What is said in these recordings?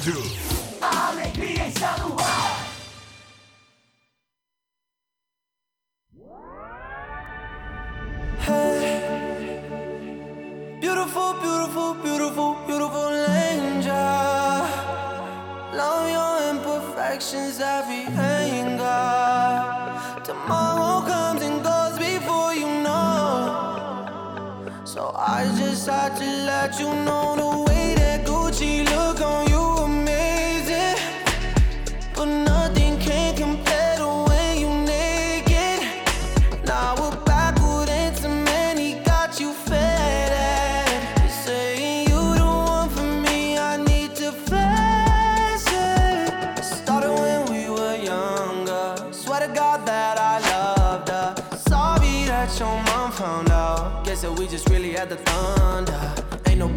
rádio. Alegria está no ar. Beautiful, beautiful, beautiful, beautiful angel. Love your imperfections, every anger. Tomorrow comes and goes before you know. So I just had to let you know the way.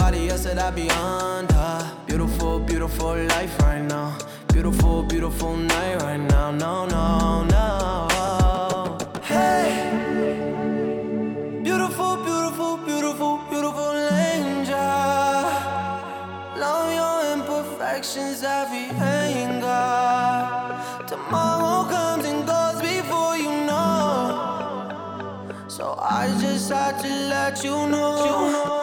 somebody else that I be under. Beautiful, beautiful life right now. Beautiful, beautiful night right now. No, no, no. Hey, beautiful, beautiful, beautiful, beautiful angel. Love your imperfections, every anger. Tomorrow comes and goes before you know. So I just had to let you know. Let you know.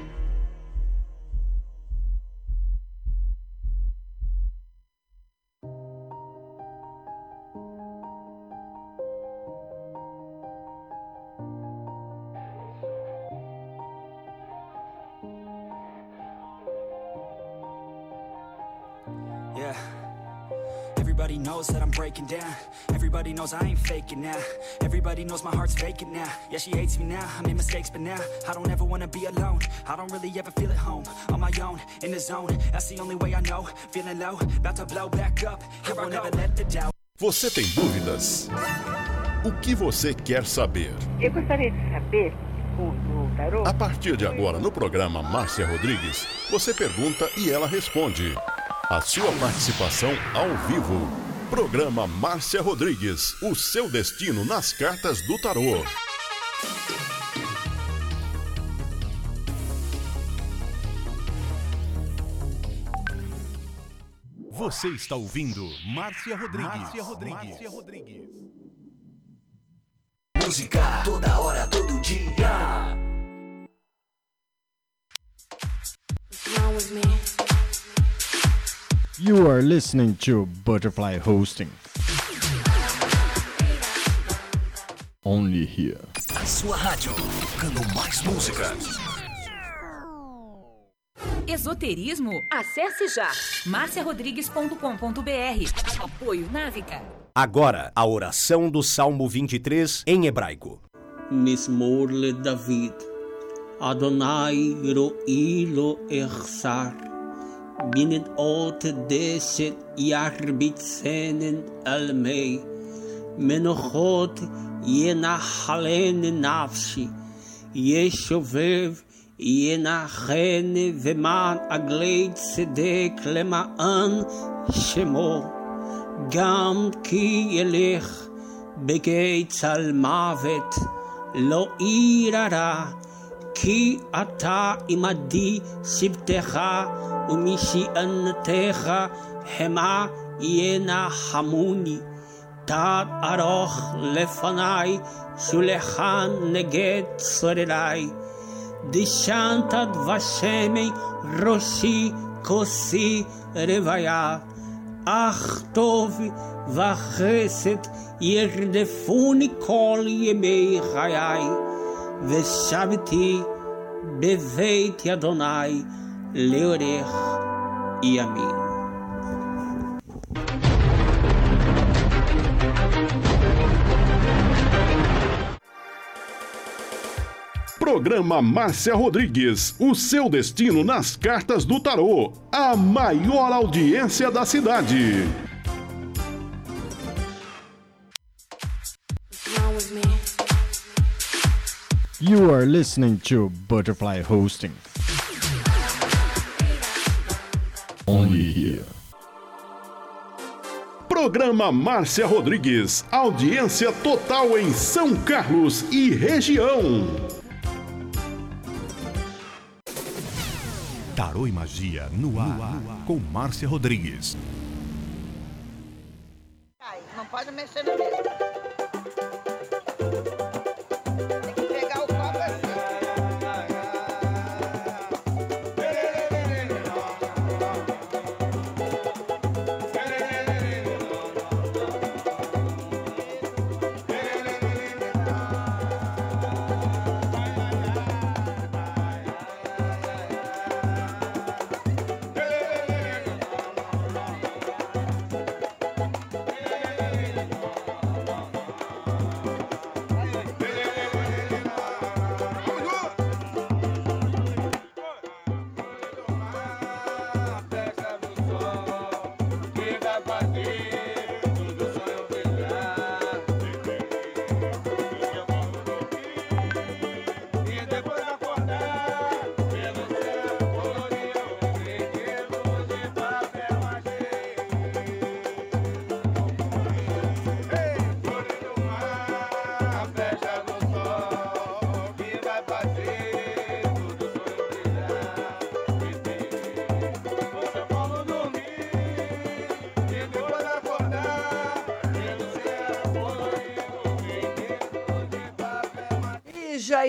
Everybody knows that I'm breaking down. Everybody knows I ain't faking now. Everybody knows my heart's vacant now. Yeah, she hates me now. I made mistakes, but now I don't ever wanna be alone. I don't really ever feel at home. On my own, in the zone. That's the only way I know. Feeling low, about to blow back up. Here I never let the doubt. Você tem dúvidas? O que você quer saber? Eu gostaria de saber. A partir de agora, no programa Márcia Rodrigues, você pergunta e ela responde. A sua participação ao vivo. Programa Márcia Rodrigues, o seu destino nas cartas do tarô. Você está ouvindo Márcia Rodrigues. Márcia Rodrigues. Márcia Rodrigues. Música toda hora, todo dia. What's wrong with me? You are listening to Butterfly Hosting. Only here. A sua rádio, tocando mais música. Esoterismo? Acesse já marciarodrigues.com.br. Apoio Návica. Agora, a oração do Salmo 23 em hebraico. Mismor le David. Adonai ro'i lo echsar. binnen alte deze jarbitzenen al mij. Men God je na halene nafsi, je shovev je na gene veman agleit sedek lemaan shemo. Gam ki je lich begeit al mavet, lo irara. ra. כי אתה עמדי שבטך ומשענתך המה ינחמוני. תת ארוך לפניי, שולחן נגד צורריי. דשנת דבשמי ראשי כוסי רוויה. אך טוב וחסד ירדפוני כל ימי חיי, Veshaviti Beveit Adonai Leorer e Amin. Programa Márcia Rodrigues, o seu destino nas cartas do tarô, a maior audiência da cidade. You are listening to Butterfly Hosting. Only here. Programa Márcia Rodrigues, audiência total em São Carlos e região. Tarô e Magia no ar, com Márcia Rodrigues. Não pode mexer na mesa.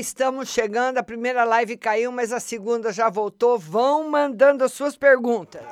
Estamos chegando. A primeira live caiu, mas a segunda já voltou. Vão mandando as suas perguntas.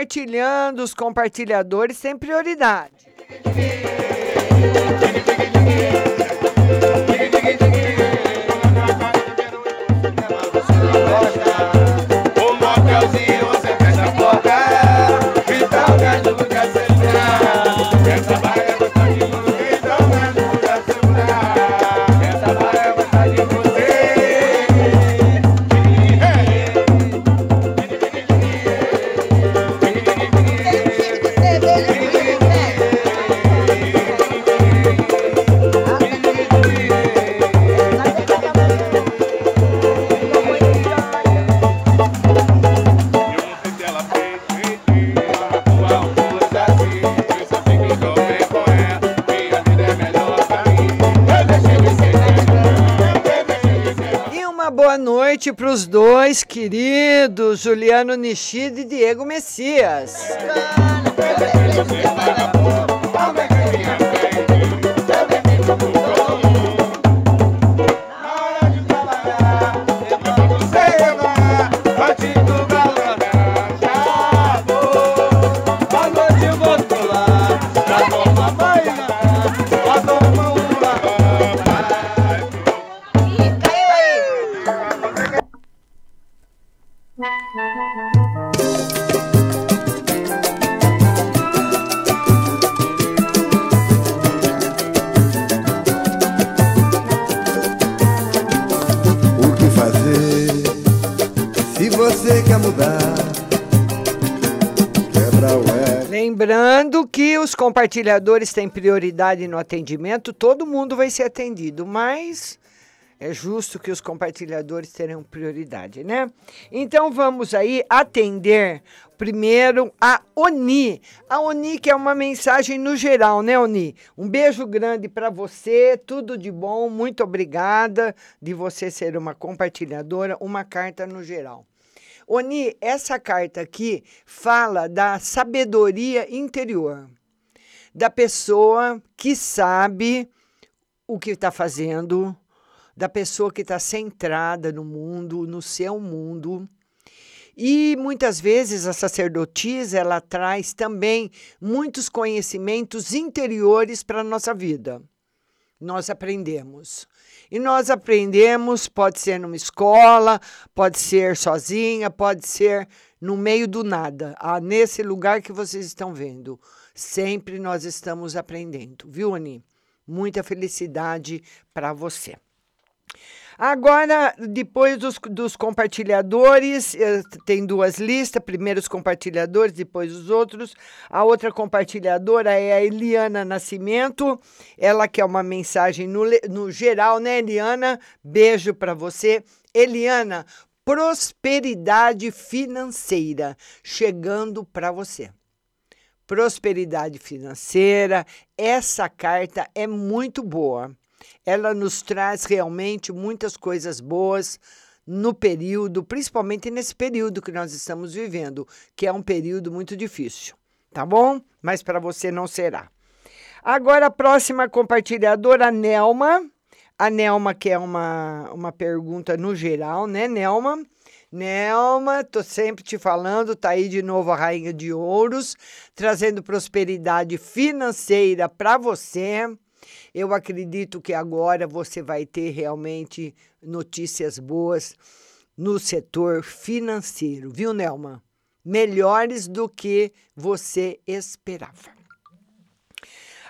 Compartilhando. Os compartilhadores têm prioridade. Juliano Nishida e Diego Messias. Compartilhadores têm prioridade no atendimento, todo mundo vai ser atendido, mas é justo que os compartilhadores terão prioridade, né? Então vamos aí atender primeiro a Oni. A Oni que é uma mensagem no geral, né, Oni? Um beijo grande para você, tudo de bom, muito obrigada de você ser uma compartilhadora, uma carta no geral. Oni, essa carta aqui fala da sabedoria interior, da pessoa que sabe o que está fazendo, da pessoa que está centrada no mundo, no seu mundo. E muitas vezes a sacerdotisa ela traz também muitos conhecimentos interiores para a nossa vida. Nós aprendemos. E nós aprendemos, pode ser numa escola, pode ser sozinha, pode ser no meio do nada, ah, nesse lugar que vocês estão vendo. Sempre nós estamos aprendendo, viu, Ani? Muita felicidade para você. Agora, depois dos, dos compartilhadores, eh, tem duas listas: primeiro os compartilhadores, depois os outros. A outra compartilhadora é a Eliana Nascimento, ela quer uma mensagem no, no geral, né, Eliana? Beijo para você. Eliana, prosperidade financeira chegando para você prosperidade financeira. Essa carta é muito boa. Ela nos traz realmente muitas coisas boas no período, principalmente nesse período que nós estamos vivendo, que é um período muito difícil, tá bom? Mas para você não será. Agora a próxima compartilhadora, Nelma. A Nelma quer uma, uma pergunta no geral, né, Nelma? Nelma, tô sempre te falando, tá aí de novo a Rainha de Ouros, trazendo prosperidade financeira para você. Eu acredito que agora você vai ter realmente notícias boas no setor financeiro, viu, Nelma? Melhores do que você esperava.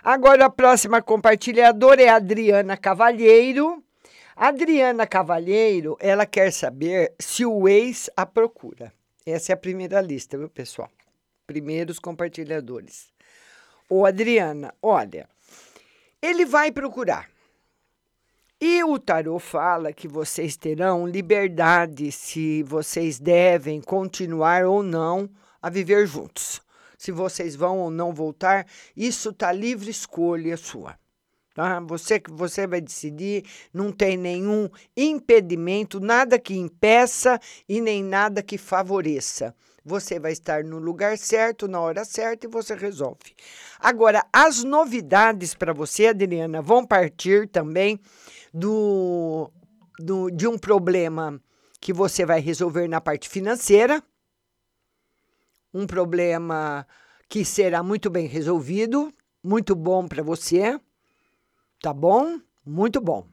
Agora a próxima compartilhadora é a Adriana Cavalheiro. Adriana Cavalheiro, ela quer saber se o ex a procura. Essa é a primeira lista, viu, pessoal? Primeiros compartilhadores. Ô, Adriana, olha, ele vai procurar. E o tarô fala que vocês terão liberdade se vocês devem continuar ou não a viver juntos. Se vocês vão ou não voltar, isso tá livre escolha sua. Tá? Você que você vai decidir, não tem nenhum impedimento, nada que impeça e nem nada que favoreça. Você vai estar no lugar certo, na hora certa e você resolve. Agora, as novidades para você, Adriana, vão partir também do, do, de um problema que você vai resolver na parte financeira. um problema que será muito bem resolvido, muito bom para você. Tá bom? Muito bom.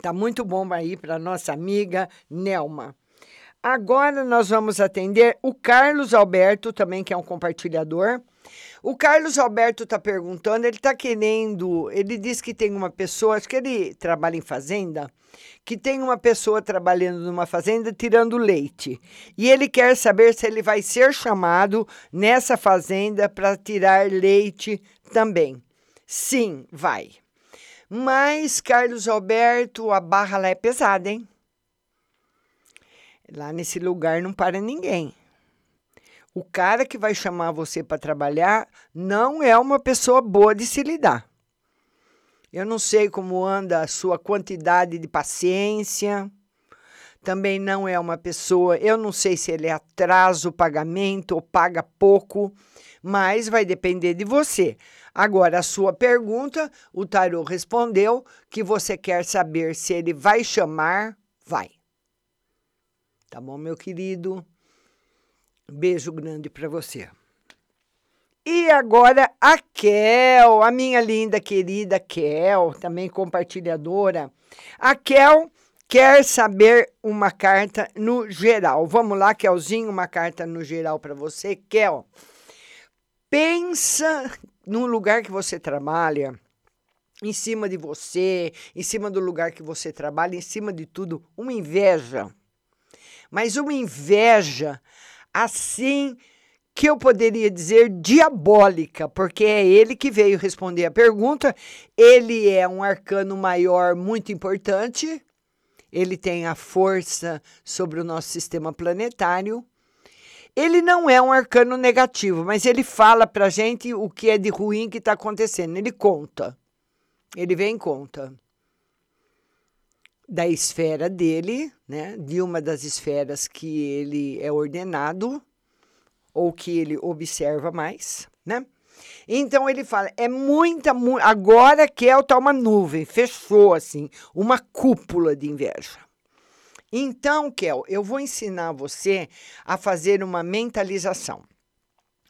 Tá muito bom aí para nossa amiga Nelma. Agora nós vamos atender o Carlos Alberto, também que é um compartilhador. O Carlos Alberto está perguntando, ele está querendo, ele diz que tem uma pessoa, acho que ele trabalha em fazenda, que tem uma pessoa trabalhando numa fazenda tirando leite. E ele quer saber se ele vai ser chamado nessa fazenda para tirar leite também. Sim, vai. Mas, Carlos Alberto, a barra lá é pesada, hein? Lá nesse lugar não para ninguém. O cara que vai chamar você para trabalhar não é uma pessoa boa de se lidar. Eu não sei como anda a sua quantidade de paciência. Também não é uma pessoa, eu não sei se ele atrasa o pagamento ou paga pouco, mas vai depender de você. Agora, a sua pergunta, o tarô respondeu que você quer saber se ele vai chamar, vai. Tá bom, meu querido? Beijo grande para você. E agora a Kel, a minha linda querida Kel, também compartilhadora. A Kel quer saber uma carta no geral. Vamos lá, Kelzinho, uma carta no geral para você. Kel, pensa no lugar que você trabalha, em cima de você, em cima do lugar que você trabalha, em cima de tudo, uma inveja mas uma inveja assim que eu poderia dizer diabólica, porque é ele que veio responder a pergunta. Ele é um arcano maior muito importante. Ele tem a força sobre o nosso sistema planetário. Ele não é um arcano negativo, mas ele fala para gente o que é de ruim que está acontecendo. Ele conta. Ele vem em conta da esfera dele, né, de uma das esferas que ele é ordenado ou que ele observa mais, né? Então ele fala, é muita, mu agora que é uma nuvem, fechou assim, uma cúpula de inveja. Então, Kel, eu vou ensinar você a fazer uma mentalização.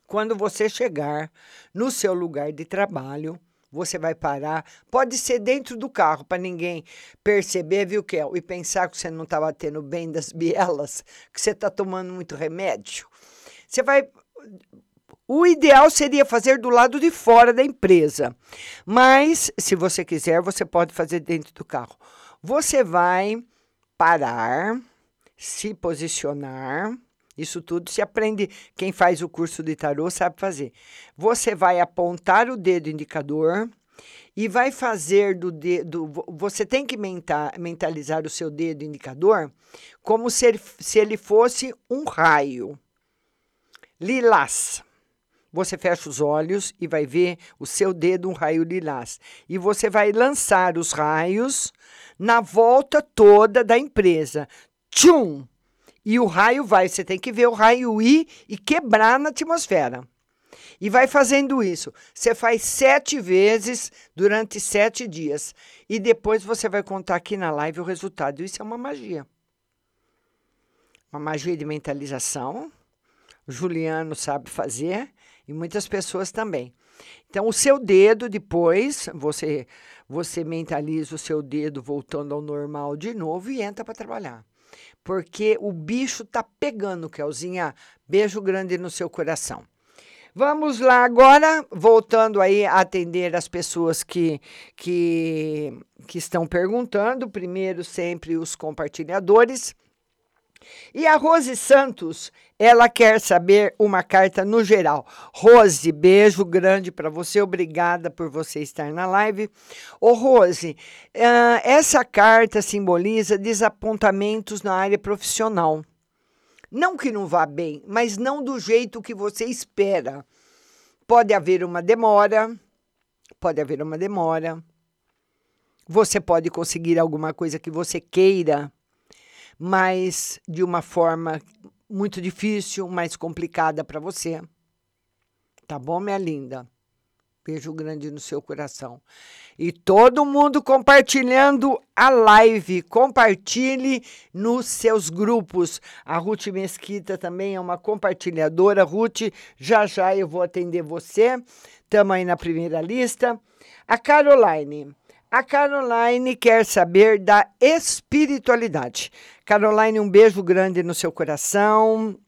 Quando você chegar no seu lugar de trabalho, você vai parar. Pode ser dentro do carro, para ninguém perceber, viu, Kel? E pensar que você não está batendo bem das bielas, que você está tomando muito remédio. Você vai. O ideal seria fazer do lado de fora da empresa. Mas, se você quiser, você pode fazer dentro do carro. Você vai parar, se posicionar. Isso tudo se aprende. Quem faz o curso de tarô sabe fazer. Você vai apontar o dedo indicador e vai fazer do dedo. Você tem que mentalizar o seu dedo indicador como se ele, se ele fosse um raio. Lilás. Você fecha os olhos e vai ver o seu dedo um raio lilás. E você vai lançar os raios na volta toda da empresa. Tchum! E o raio vai, você tem que ver o raio ir e quebrar na atmosfera. E vai fazendo isso. Você faz sete vezes durante sete dias. E depois você vai contar aqui na live o resultado. Isso é uma magia. Uma magia de mentalização. O Juliano sabe fazer e muitas pessoas também. Então, o seu dedo, depois, você, você mentaliza o seu dedo voltando ao normal de novo e entra para trabalhar porque o bicho tá pegando, Kelzinha. Beijo grande no seu coração. Vamos lá agora, voltando aí a atender as pessoas que, que, que estão perguntando. Primeiro, sempre os compartilhadores. E a Rose Santos, ela quer saber uma carta no geral. Rose, beijo grande para você, obrigada por você estar na live. Ô Rose, uh, essa carta simboliza desapontamentos na área profissional. Não que não vá bem, mas não do jeito que você espera. Pode haver uma demora, pode haver uma demora. Você pode conseguir alguma coisa que você queira mas de uma forma muito difícil, mais complicada para você. Tá bom, minha linda? Beijo grande no seu coração. E todo mundo compartilhando a live. Compartilhe nos seus grupos. A Ruth Mesquita também é uma compartilhadora. Ruth, já já eu vou atender você. Estamos aí na primeira lista. A Caroline. A Caroline quer saber da espiritualidade. Caroline, um beijo grande no seu coração.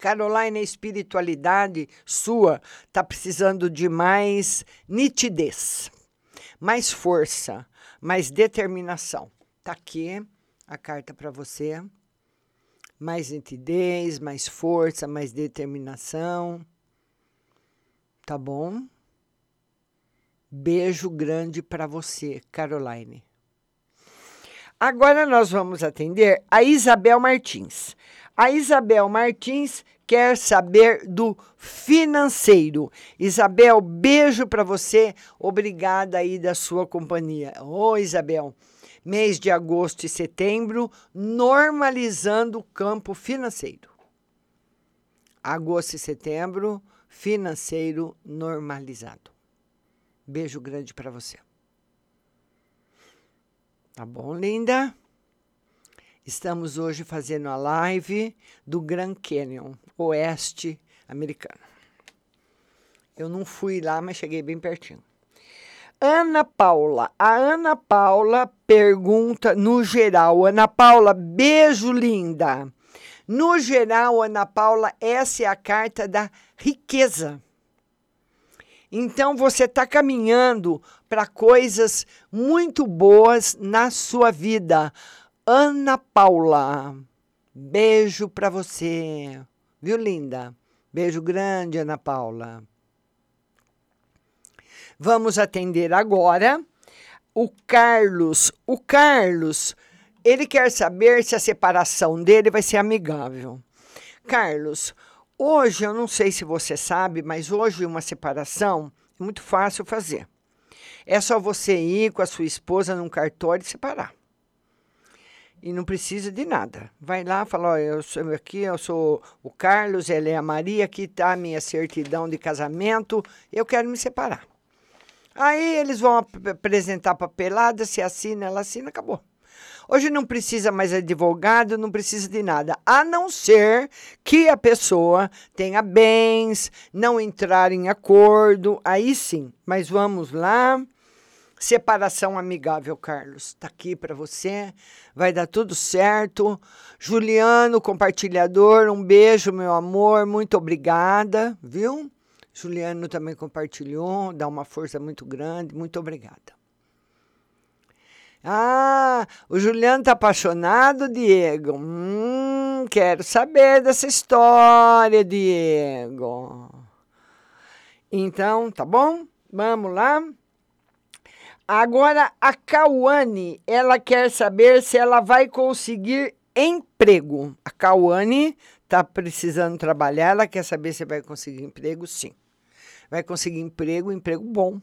Caroline, a espiritualidade sua está precisando de mais nitidez, mais força, mais determinação. Está aqui a carta para você. Mais nitidez, mais força, mais determinação. Tá bom? Beijo grande para você, Caroline. Agora nós vamos atender a Isabel Martins. A Isabel Martins quer saber do financeiro. Isabel, beijo para você. Obrigada aí da sua companhia. Ô, Isabel, mês de agosto e setembro, normalizando o campo financeiro. Agosto e setembro, financeiro normalizado. Beijo grande para você. Tá bom, linda? Estamos hoje fazendo a live do Grand Canyon, oeste americano. Eu não fui lá, mas cheguei bem pertinho. Ana Paula. A Ana Paula pergunta no geral. Ana Paula, beijo linda. No geral, Ana Paula, essa é a carta da riqueza. Então você está caminhando para coisas muito boas na sua vida. Ana Paula, beijo para você. Viu, linda? Beijo grande, Ana Paula. Vamos atender agora o Carlos. O Carlos, ele quer saber se a separação dele vai ser amigável. Carlos, hoje eu não sei se você sabe, mas hoje uma separação é muito fácil fazer. É só você ir com a sua esposa num cartório e separar. E não precisa de nada. Vai lá, fala, ó, eu sou aqui, eu sou o Carlos, ela é a Maria, aqui está a minha certidão de casamento, eu quero me separar. Aí eles vão ap- apresentar papelada, se assina, ela assina, acabou. Hoje não precisa mais advogado, não precisa de nada, a não ser que a pessoa tenha bens, não entrar em acordo, aí sim. Mas vamos lá. Separação amigável, Carlos. Está aqui para você. Vai dar tudo certo. Juliano, compartilhador, um beijo, meu amor. Muito obrigada, viu? Juliano também compartilhou, dá uma força muito grande. Muito obrigada. Ah, o Juliano tá apaixonado, Diego. Hum, quero saber dessa história, Diego. Então, tá bom? Vamos lá. Agora, a Cauane, ela quer saber se ela vai conseguir emprego. A Cauane está precisando trabalhar, ela quer saber se vai conseguir emprego, sim. Vai conseguir emprego, emprego bom.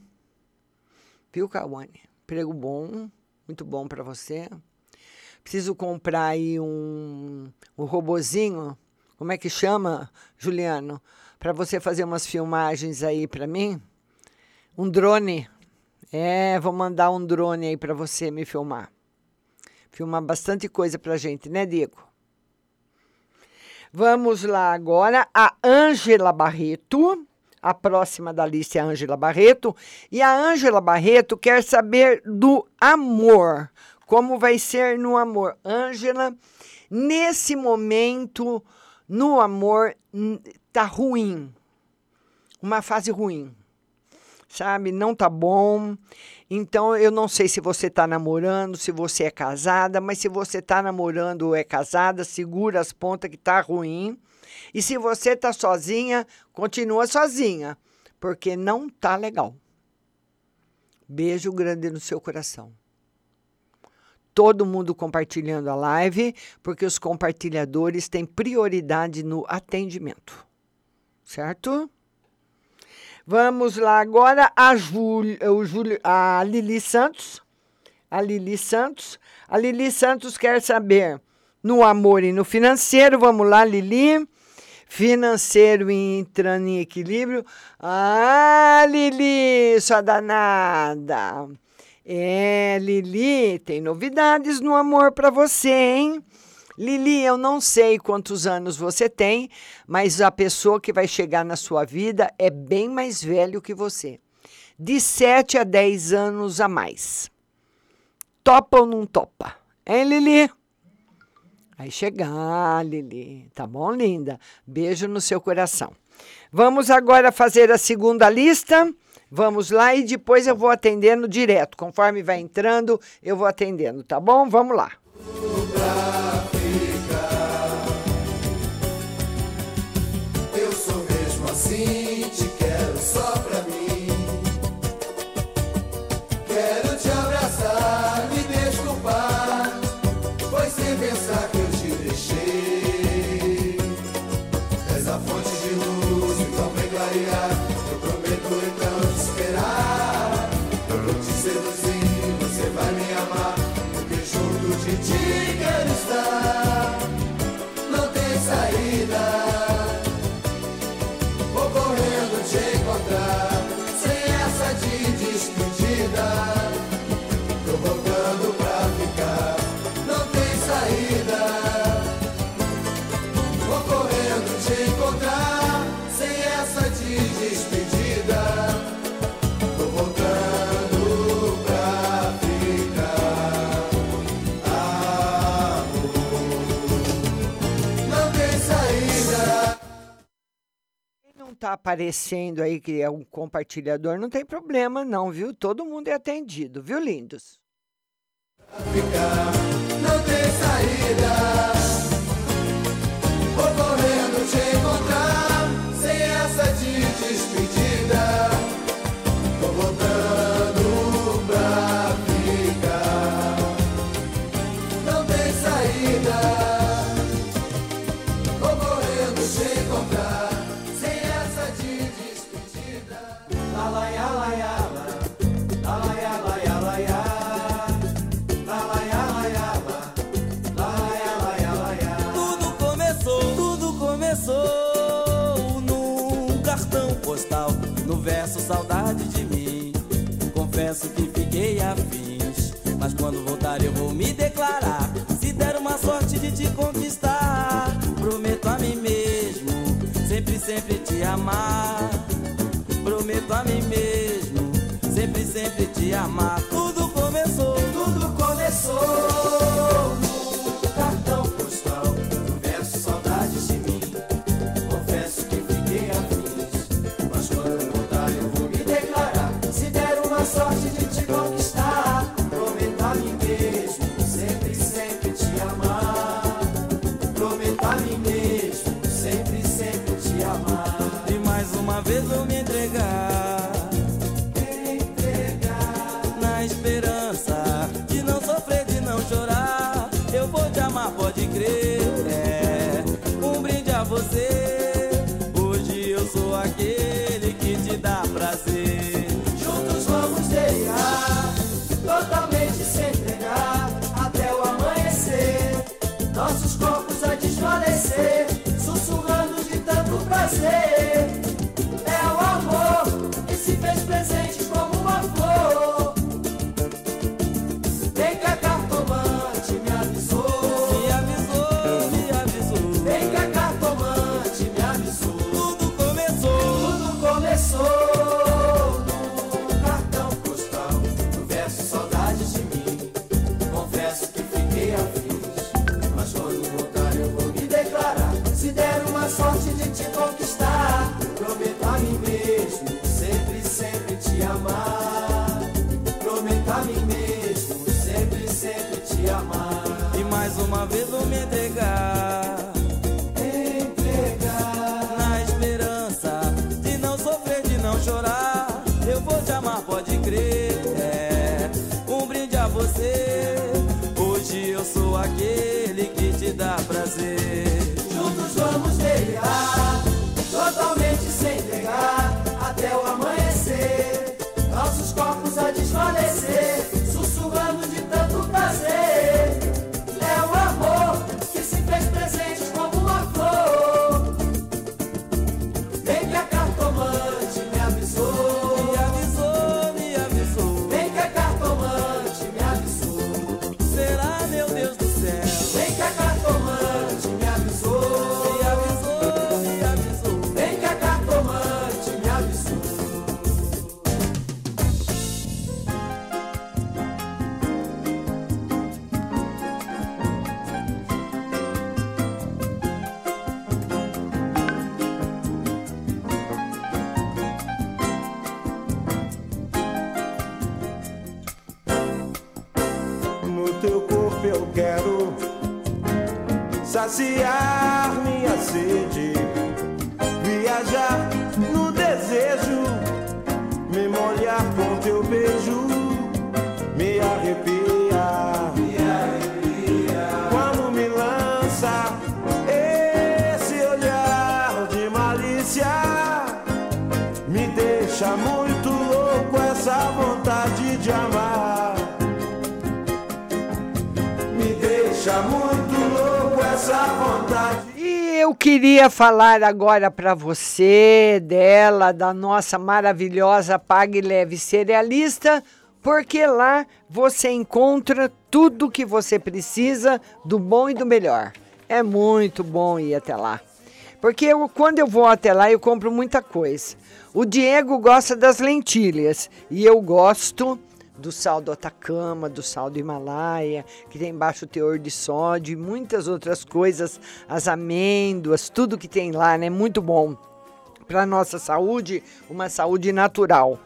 Viu, Cauane? Emprego bom, muito bom para você. Preciso comprar aí um, um robozinho, como é que chama, Juliano? Para você fazer umas filmagens aí para mim. Um drone. É, vou mandar um drone aí para você me filmar. Filmar bastante coisa pra gente, né, Diego? Vamos lá agora a Ângela Barreto. A próxima da lista é a Ângela Barreto. E a Ângela Barreto quer saber do amor. Como vai ser no amor? Ângela, nesse momento, no amor, tá ruim. Uma fase ruim sabe? Não tá bom. Então, eu não sei se você tá namorando, se você é casada, mas se você tá namorando ou é casada, segura as pontas que tá ruim. E se você tá sozinha, continua sozinha, porque não tá legal. Beijo grande no seu coração. Todo mundo compartilhando a live, porque os compartilhadores têm prioridade no atendimento. Certo? Vamos lá agora a, Júlia, o Júlio, a Lili Santos. A Lili Santos. A Lili Santos quer saber no amor e no financeiro. Vamos lá, Lili. Financeiro entrando em equilíbrio. Ah, Lili, sua danada. É, Lili, tem novidades no amor para você, hein? Lili, eu não sei quantos anos você tem, mas a pessoa que vai chegar na sua vida é bem mais velho que você. De 7 a 10 anos a mais. Topa ou não topa? Hein, Lili? Vai chegar, Lili. Tá bom, linda? Beijo no seu coração. Vamos agora fazer a segunda lista. Vamos lá e depois eu vou atendendo direto. Conforme vai entrando, eu vou atendendo, tá bom? Vamos lá. Eu sou mesmo assim, Quem não tá aparecendo aí que é um compartilhador, não tem problema não, viu? Todo mundo é atendido, viu, lindos? não tem saída. Vou correndo te encontrar, sem essa de. Começou num cartão postal, no verso saudade de mim. Confesso que fiquei afins, mas quando voltar eu vou me declarar. Se der uma sorte de te conquistar, prometo a mim mesmo, sempre, sempre te amar. Prometo a mim mesmo, sempre, sempre te amar. Saciar minha sede, viajar no desejo, me molhar com teu beijo, eu queria falar agora para você dela, da nossa maravilhosa Pague Leve Cerealista, porque lá você encontra tudo que você precisa do bom e do melhor. É muito bom ir até lá. Porque eu, quando eu vou até lá, eu compro muita coisa. O Diego gosta das lentilhas e eu gosto do sal do Atacama, do sal do Himalaia, que tem baixo teor de sódio e muitas outras coisas, as amêndoas, tudo que tem lá, né? Muito bom para nossa saúde, uma saúde natural.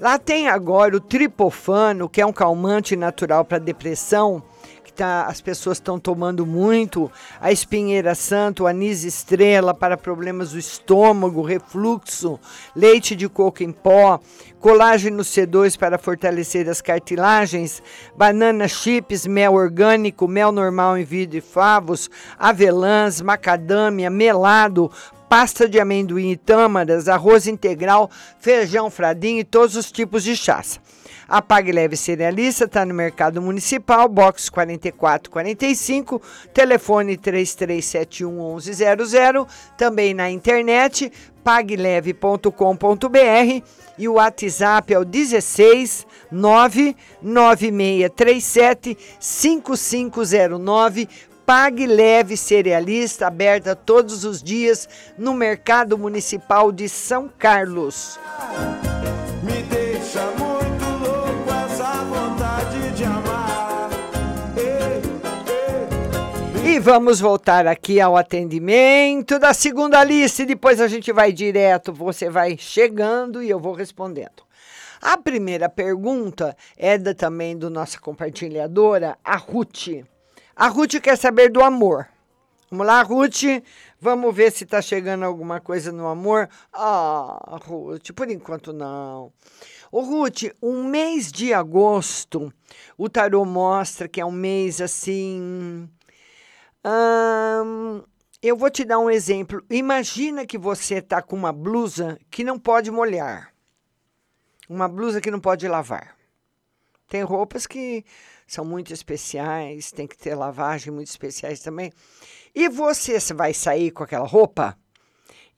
Lá tem agora o tripofano, que é um calmante natural para depressão, que tá, as pessoas estão tomando muito, a espinheira santo, o anis estrela para problemas do estômago, refluxo, leite de coco em pó, colágeno C2 para fortalecer as cartilagens, banana chips, mel orgânico, mel normal em vidro e favos, avelãs, macadâmia, melado, pasta de amendoim e tâmaras, arroz integral, feijão fradinho e todos os tipos de chás. A Pague Leve Cerealista está no Mercado Municipal, box 4445, telefone 3371 1100, também na internet pagleve.com.br e o WhatsApp é o 16 99637 5509 Pague Leve Cerealista, aberta todos os dias no Mercado Municipal de São Carlos. Me deixa E vamos voltar aqui ao atendimento da segunda lista depois a gente vai direto, você vai chegando e eu vou respondendo. A primeira pergunta é da, também do nossa compartilhadora, a Ruth. A Ruth quer saber do amor. Vamos lá, Ruth. Vamos ver se está chegando alguma coisa no amor. Ah, Ruth, por enquanto não. Ô, Ruth, um mês de agosto, o tarô mostra que é um mês assim. Hum, eu vou te dar um exemplo. Imagina que você está com uma blusa que não pode molhar. Uma blusa que não pode lavar. Tem roupas que são muito especiais, tem que ter lavagem muito especiais também. E você vai sair com aquela roupa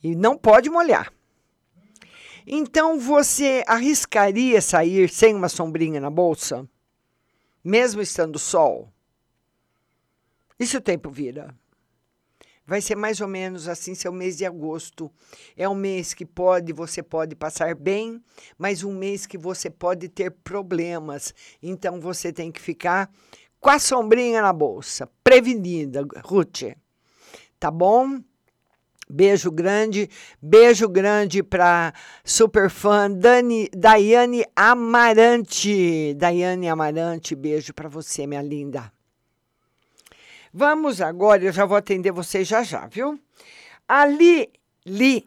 e não pode molhar. Então você arriscaria sair sem uma sombrinha na bolsa, mesmo estando sol? E se o tempo vira? Vai ser mais ou menos assim seu mês de agosto. É um mês que pode, você pode passar bem, mas um mês que você pode ter problemas. Então você tem que ficar com a sombrinha na bolsa, prevenida, Ruth. Tá bom? Beijo grande, beijo grande para superfã Dani, Daiane Amarante. Daiane Amarante, beijo para você, minha linda. Vamos agora, eu já vou atender vocês já já, viu? A Li, Li,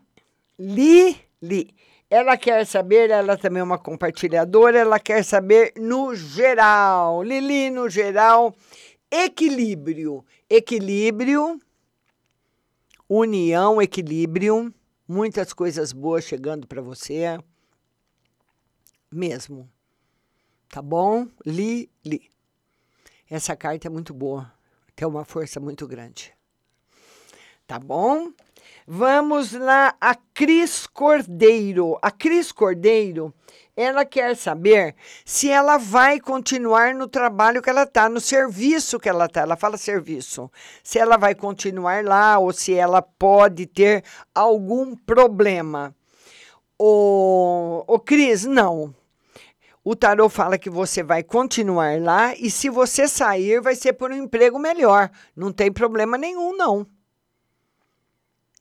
Li, Li. Ela quer saber, ela também é uma compartilhadora, ela quer saber no geral. Lili, no geral, equilíbrio. Equilíbrio, união, equilíbrio, muitas coisas boas chegando para você. Mesmo. Tá bom? Li, li. Essa carta é muito boa tem uma força muito grande. Tá bom? Vamos lá, a Cris Cordeiro. A Cris Cordeiro, ela quer saber se ela vai continuar no trabalho que ela está, no serviço que ela está. Ela fala serviço. Se ela vai continuar lá ou se ela pode ter algum problema. O, o Cris, não. O tarô fala que você vai continuar lá e se você sair, vai ser por um emprego melhor. Não tem problema nenhum, não.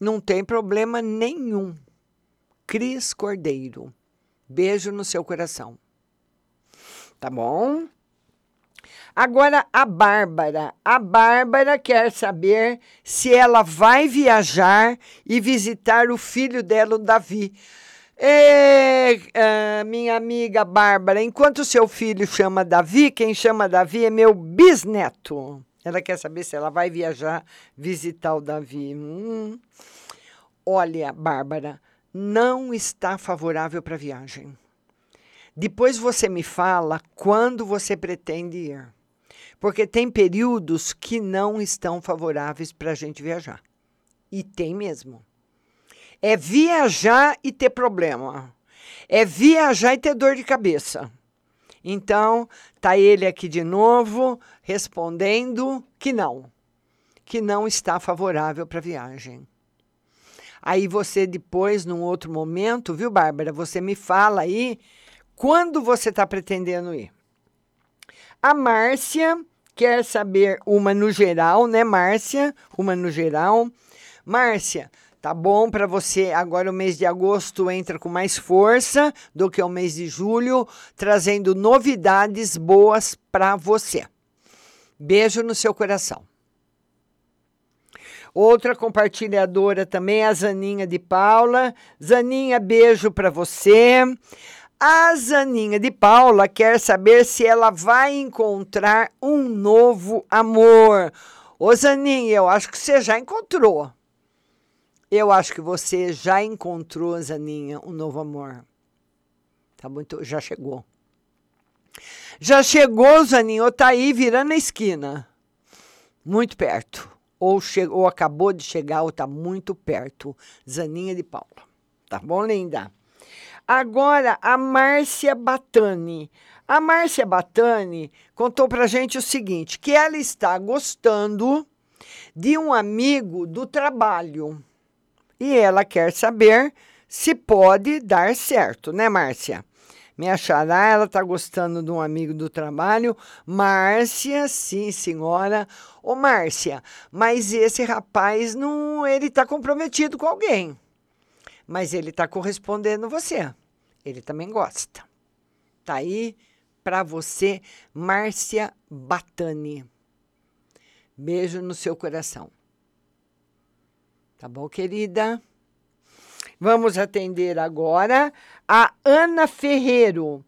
Não tem problema nenhum. Cris Cordeiro. Beijo no seu coração. Tá bom? Agora, a Bárbara. A Bárbara quer saber se ela vai viajar e visitar o filho dela, o Davi. Ê, ah, minha amiga Bárbara, enquanto seu filho chama Davi, quem chama Davi é meu bisneto. Ela quer saber se ela vai viajar visitar o Davi. Hum. Olha, Bárbara, não está favorável para viagem. Depois você me fala quando você pretende ir. Porque tem períodos que não estão favoráveis para a gente viajar. E tem mesmo. É viajar e ter problema. É viajar e ter dor de cabeça. Então, tá ele aqui de novo respondendo que não. Que não está favorável para viagem. Aí você depois, num outro momento, viu, Bárbara? Você me fala aí quando você está pretendendo ir. A Márcia quer saber uma no geral, né, Márcia? Uma no geral. Márcia, tá bom para você. Agora o mês de agosto entra com mais força do que o mês de julho, trazendo novidades boas para você. Beijo no seu coração. Outra compartilhadora também, a Zaninha de Paula. Zaninha, beijo para você. A Zaninha de Paula quer saber se ela vai encontrar um novo amor. Ô Zaninha, eu acho que você já encontrou. Eu acho que você já encontrou, Zaninha, um novo amor. Tá muito, já chegou. Já chegou, Zaninha, ou tá aí virando a esquina. Muito perto. Ou, chegou, ou acabou de chegar, ou tá muito perto. Zaninha de Paula. Tá bom, linda? Agora, a Márcia Batani. A Márcia Batani contou pra gente o seguinte: que ela está gostando de um amigo do trabalho. E ela quer saber se pode dar certo, né, Márcia? Minha xará, ela tá gostando de um amigo do trabalho. Márcia, sim, senhora. Ô, Márcia, mas esse rapaz não, ele tá comprometido com alguém mas ele está correspondendo você. Ele também gosta. Tá aí para você, Márcia Batani. Beijo no seu coração. Tá bom, querida? Vamos atender agora a Ana Ferreiro.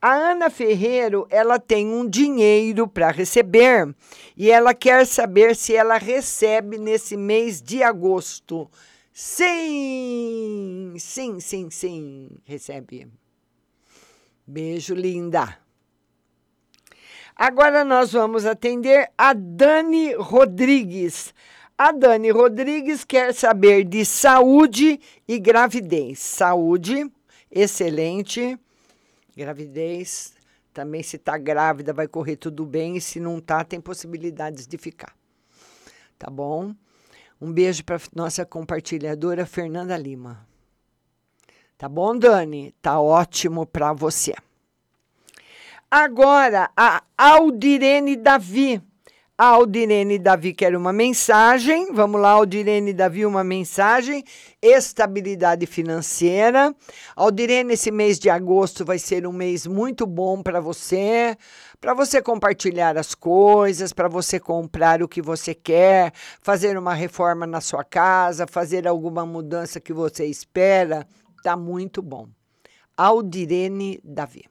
A Ana Ferreiro, ela tem um dinheiro para receber e ela quer saber se ela recebe nesse mês de agosto. Sim, sim, sim, sim, recebe. Beijo, linda. Agora nós vamos atender a Dani Rodrigues. A Dani Rodrigues quer saber de saúde e gravidez. Saúde, excelente. Gravidez, também se está grávida vai correr tudo bem. E se não está, tem possibilidades de ficar. Tá bom? Um beijo para nossa compartilhadora Fernanda Lima. Tá bom, Dani? Tá ótimo para você. Agora, a Aldirene Davi. A Aldirene Davi quer uma mensagem. Vamos lá, Aldirene Davi, uma mensagem. Estabilidade financeira. Aldirene, esse mês de agosto vai ser um mês muito bom para você para você compartilhar as coisas, para você comprar o que você quer, fazer uma reforma na sua casa, fazer alguma mudança que você espera, tá muito bom. Aldirene Davi.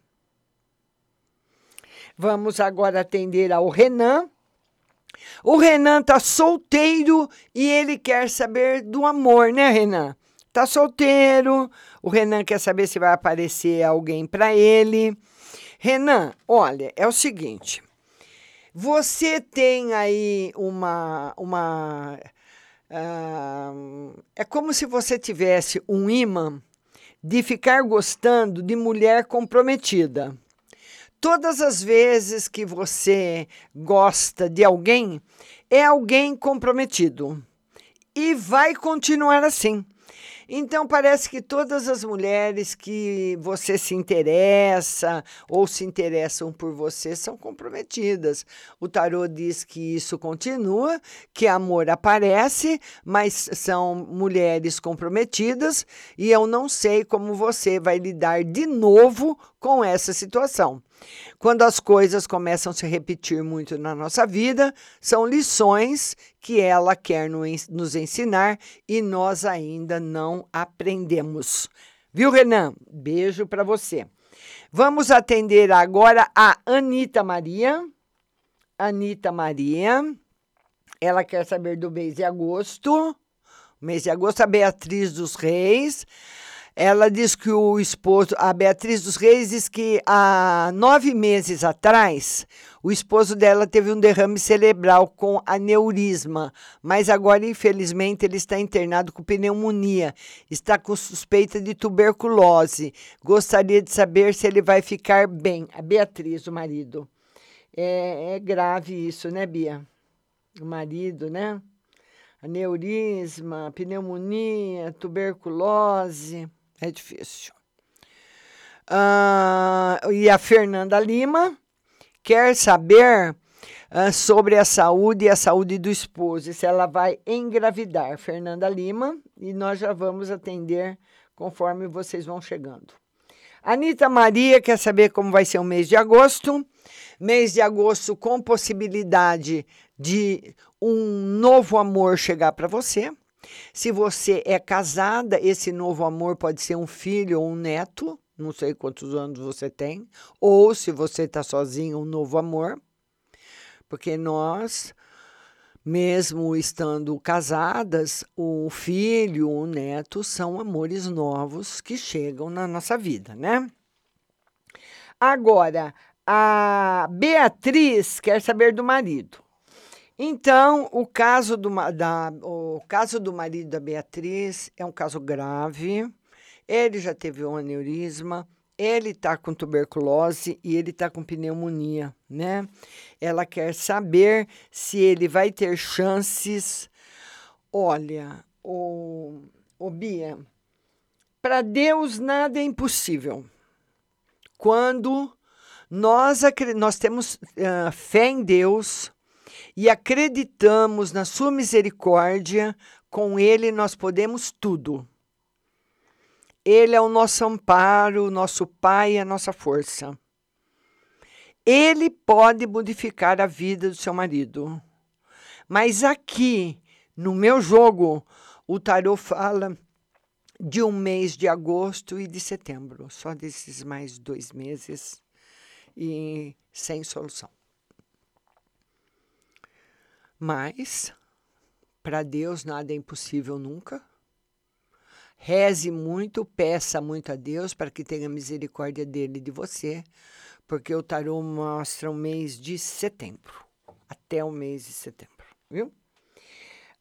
Vamos agora atender ao Renan. O Renan tá solteiro e ele quer saber do amor, né, Renan? Tá solteiro. O Renan quer saber se vai aparecer alguém para ele. Renan, olha, é o seguinte. Você tem aí uma. uma uh, é como se você tivesse um imã de ficar gostando de mulher comprometida. Todas as vezes que você gosta de alguém, é alguém comprometido. E vai continuar assim. Então, parece que todas as mulheres que você se interessa ou se interessam por você são comprometidas. O tarô diz que isso continua, que amor aparece, mas são mulheres comprometidas e eu não sei como você vai lidar de novo com essa situação. Quando as coisas começam a se repetir muito na nossa vida, são lições que ela quer nos ensinar e nós ainda não aprendemos. Viu, Renan? Beijo para você. Vamos atender agora a Anita Maria. Anita Maria. Ela quer saber do mês de agosto. Mês de agosto, a Beatriz dos Reis. Ela diz que o esposo, a Beatriz dos Reis, diz que há nove meses atrás, o esposo dela teve um derrame cerebral com aneurisma, mas agora, infelizmente, ele está internado com pneumonia, está com suspeita de tuberculose. Gostaria de saber se ele vai ficar bem. A Beatriz, o marido. É, é grave isso, né, Bia? O marido, né? Aneurisma, pneumonia, tuberculose. É difícil. Ah, e a Fernanda Lima quer saber ah, sobre a saúde e a saúde do esposo, se ela vai engravidar. Fernanda Lima, e nós já vamos atender conforme vocês vão chegando. Anitta Maria quer saber como vai ser o mês de agosto. Mês de agosto com possibilidade de um novo amor chegar para você. Se você é casada, esse novo amor pode ser um filho ou um neto, não sei quantos anos você tem, ou se você está sozinho, um novo amor, porque nós, mesmo estando casadas, o filho, o neto são amores novos que chegam na nossa vida, né? Agora, a Beatriz quer saber do marido. Então, o caso do, da, o caso do marido da Beatriz é um caso grave. Ele já teve um aneurisma, ele está com tuberculose e ele está com pneumonia, né? Ela quer saber se ele vai ter chances. Olha, o, o Bia, para Deus nada é impossível. Quando nós, nós temos uh, fé em Deus, e acreditamos na Sua misericórdia, com Ele nós podemos tudo. Ele é o nosso amparo, o nosso Pai a nossa força. Ele pode modificar a vida do seu marido. Mas aqui, no meu jogo, o tarô fala de um mês de agosto e de setembro, só desses mais dois meses e sem solução. Mas, para Deus nada é impossível nunca. Reze muito, peça muito a Deus para que tenha misericórdia dele e de você, porque o tarô mostra o mês de setembro, até o mês de setembro, viu?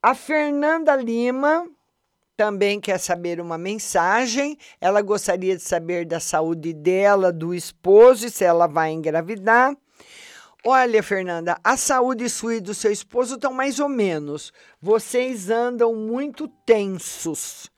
A Fernanda Lima também quer saber uma mensagem. Ela gostaria de saber da saúde dela, do esposo se ela vai engravidar. Olha, Fernanda, a saúde sua e do seu esposo estão mais ou menos. Vocês andam muito tensos.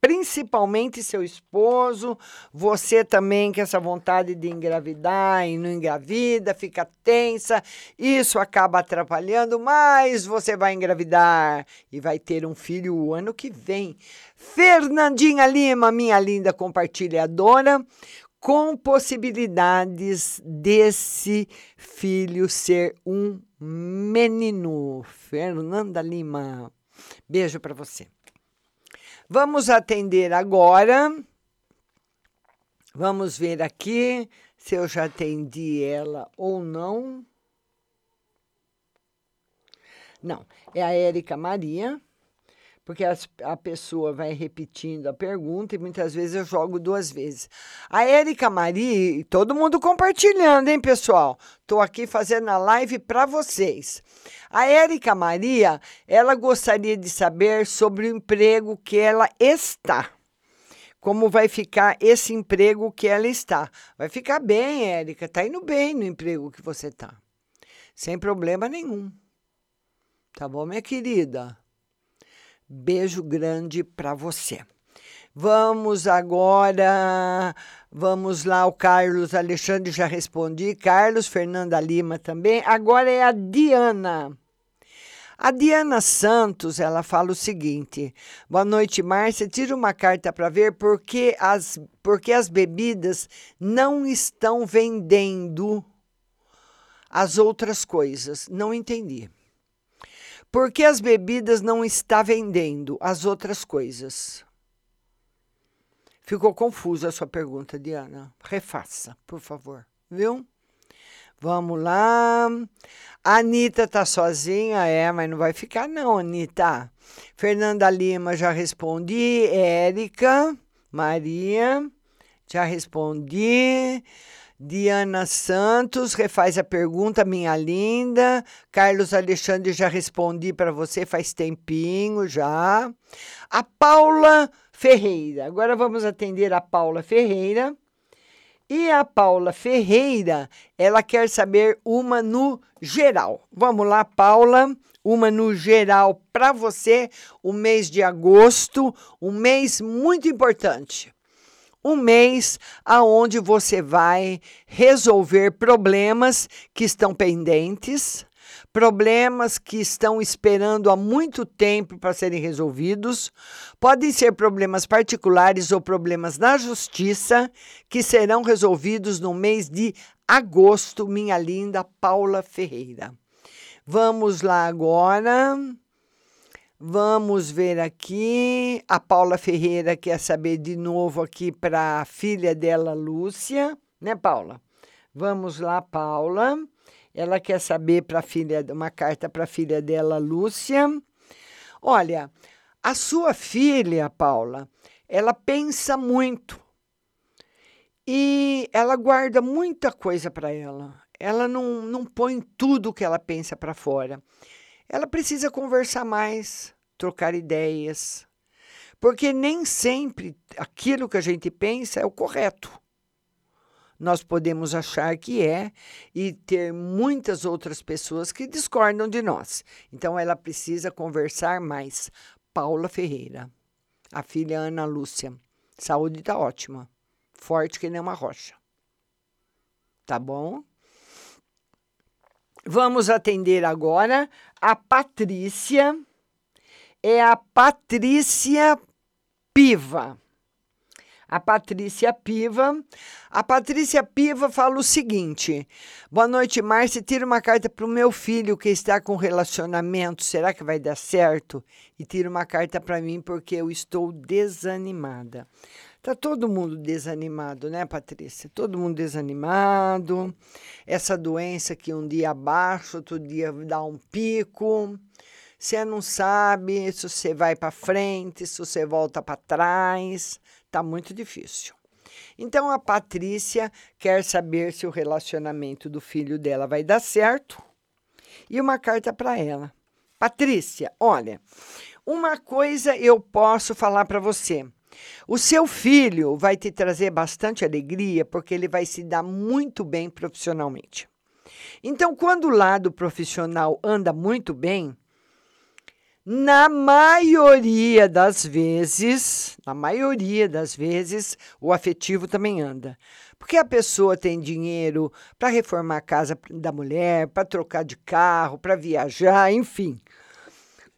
Principalmente seu esposo, você também com essa vontade de engravidar e não engravida, fica tensa, isso acaba atrapalhando, mas você vai engravidar e vai ter um filho o ano que vem. Fernandinha Lima, minha linda compartilhadora, com possibilidades desse filho ser um menino. Fernanda Lima. Beijo para você. Vamos atender agora. Vamos ver aqui se eu já atendi ela ou não. Não, é a Érica Maria porque as, a pessoa vai repetindo a pergunta e muitas vezes eu jogo duas vezes. A Érica Maria, todo mundo compartilhando, hein, pessoal? Estou aqui fazendo a live para vocês. A Érica Maria, ela gostaria de saber sobre o emprego que ela está. Como vai ficar esse emprego que ela está? Vai ficar bem, Érica. Está indo bem no emprego que você está. Sem problema nenhum. Tá bom, minha querida? Beijo grande para você. Vamos agora, vamos lá, o Carlos Alexandre já respondi, Carlos, Fernanda Lima também. Agora é a Diana. A Diana Santos, ela fala o seguinte: Boa noite, Márcia. Tira uma carta para ver porque as, porque as bebidas não estão vendendo as outras coisas. Não entendi. Por que as bebidas não está vendendo as outras coisas? Ficou confusa a sua pergunta, Diana. Refaça, por favor, viu? Vamos lá. A Anitta tá sozinha, é, mas não vai ficar, não, Anitta. Fernanda Lima, já respondi. Érica, Maria, já respondi. Diana Santos, refaz a pergunta, minha linda. Carlos Alexandre, já respondi para você faz tempinho já. A Paula Ferreira. Agora vamos atender a Paula Ferreira. E a Paula Ferreira, ela quer saber uma no geral. Vamos lá, Paula, uma no geral para você, o mês de agosto, um mês muito importante. Um mês aonde você vai resolver problemas que estão pendentes, problemas que estão esperando há muito tempo para serem resolvidos. Podem ser problemas particulares ou problemas na justiça que serão resolvidos no mês de agosto, minha linda Paula Ferreira. Vamos lá agora. Vamos ver aqui. A Paula Ferreira quer saber de novo aqui para a filha dela, Lúcia, né, Paula? Vamos lá, Paula. Ela quer saber para filha, uma carta para a filha dela, Lúcia. Olha, a sua filha, Paula, ela pensa muito e ela guarda muita coisa para ela. Ela não, não põe tudo que ela pensa para fora. Ela precisa conversar mais, trocar ideias, porque nem sempre aquilo que a gente pensa é o correto nós podemos achar que é e ter muitas outras pessoas que discordam de nós. Então ela precisa conversar mais. Paula Ferreira, a filha Ana Lúcia. Saúde está ótima. Forte que nem uma rocha. Tá bom? Vamos atender agora a Patrícia. É a Patrícia Piva a Patrícia Piva. A Patrícia Piva fala o seguinte: Boa noite, Márcia. Tira uma carta para o meu filho que está com relacionamento. Será que vai dar certo? E tira uma carta para mim porque eu estou desanimada. Tá todo mundo desanimado, né, Patrícia? Todo mundo desanimado. Essa doença que um dia abaixa, outro dia dá um pico. Você não sabe se você vai para frente, se você volta para trás. Tá muito difícil. Então a Patrícia quer saber se o relacionamento do filho dela vai dar certo. E uma carta para ela. Patrícia, olha, uma coisa eu posso falar para você. O seu filho vai te trazer bastante alegria porque ele vai se dar muito bem profissionalmente. Então, quando o lado profissional anda muito bem, na maioria das vezes, na maioria das vezes, o afetivo também anda. Porque a pessoa tem dinheiro para reformar a casa da mulher, para trocar de carro, para viajar, enfim.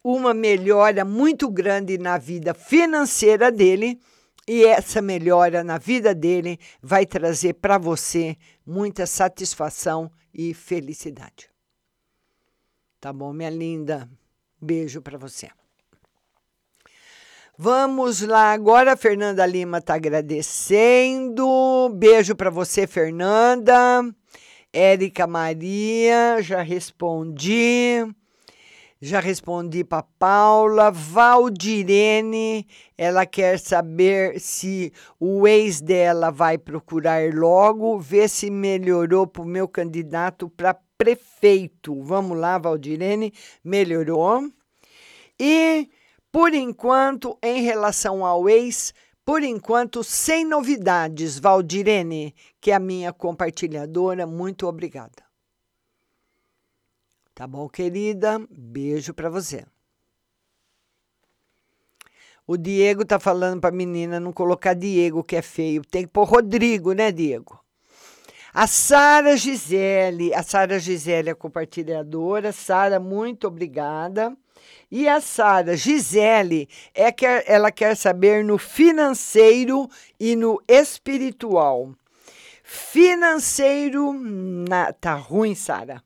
Uma melhora muito grande na vida financeira dele, e essa melhora na vida dele vai trazer para você muita satisfação e felicidade. Tá bom, minha linda? Beijo para você. Vamos lá agora, Fernanda Lima está agradecendo. Beijo para você, Fernanda. Érica Maria, já respondi. Já respondi para Paula. Valdirene, ela quer saber se o ex dela vai procurar logo, ver se melhorou para o meu candidato para prefeito. Vamos lá, Valdirene, melhorou. E, por enquanto, em relação ao ex, por enquanto, sem novidades, Valdirene, que é a minha compartilhadora. Muito obrigada. Tá bom, querida? Beijo para você. O Diego tá falando para a menina não colocar Diego, que é feio. Tem que pôr Rodrigo, né, Diego? A Sara Gisele, a Sara Gisele é compartilhadora. Sara, muito obrigada. E a Sara Gisele, é que ela quer saber no financeiro e no espiritual. Financeiro, na, tá ruim, Sara.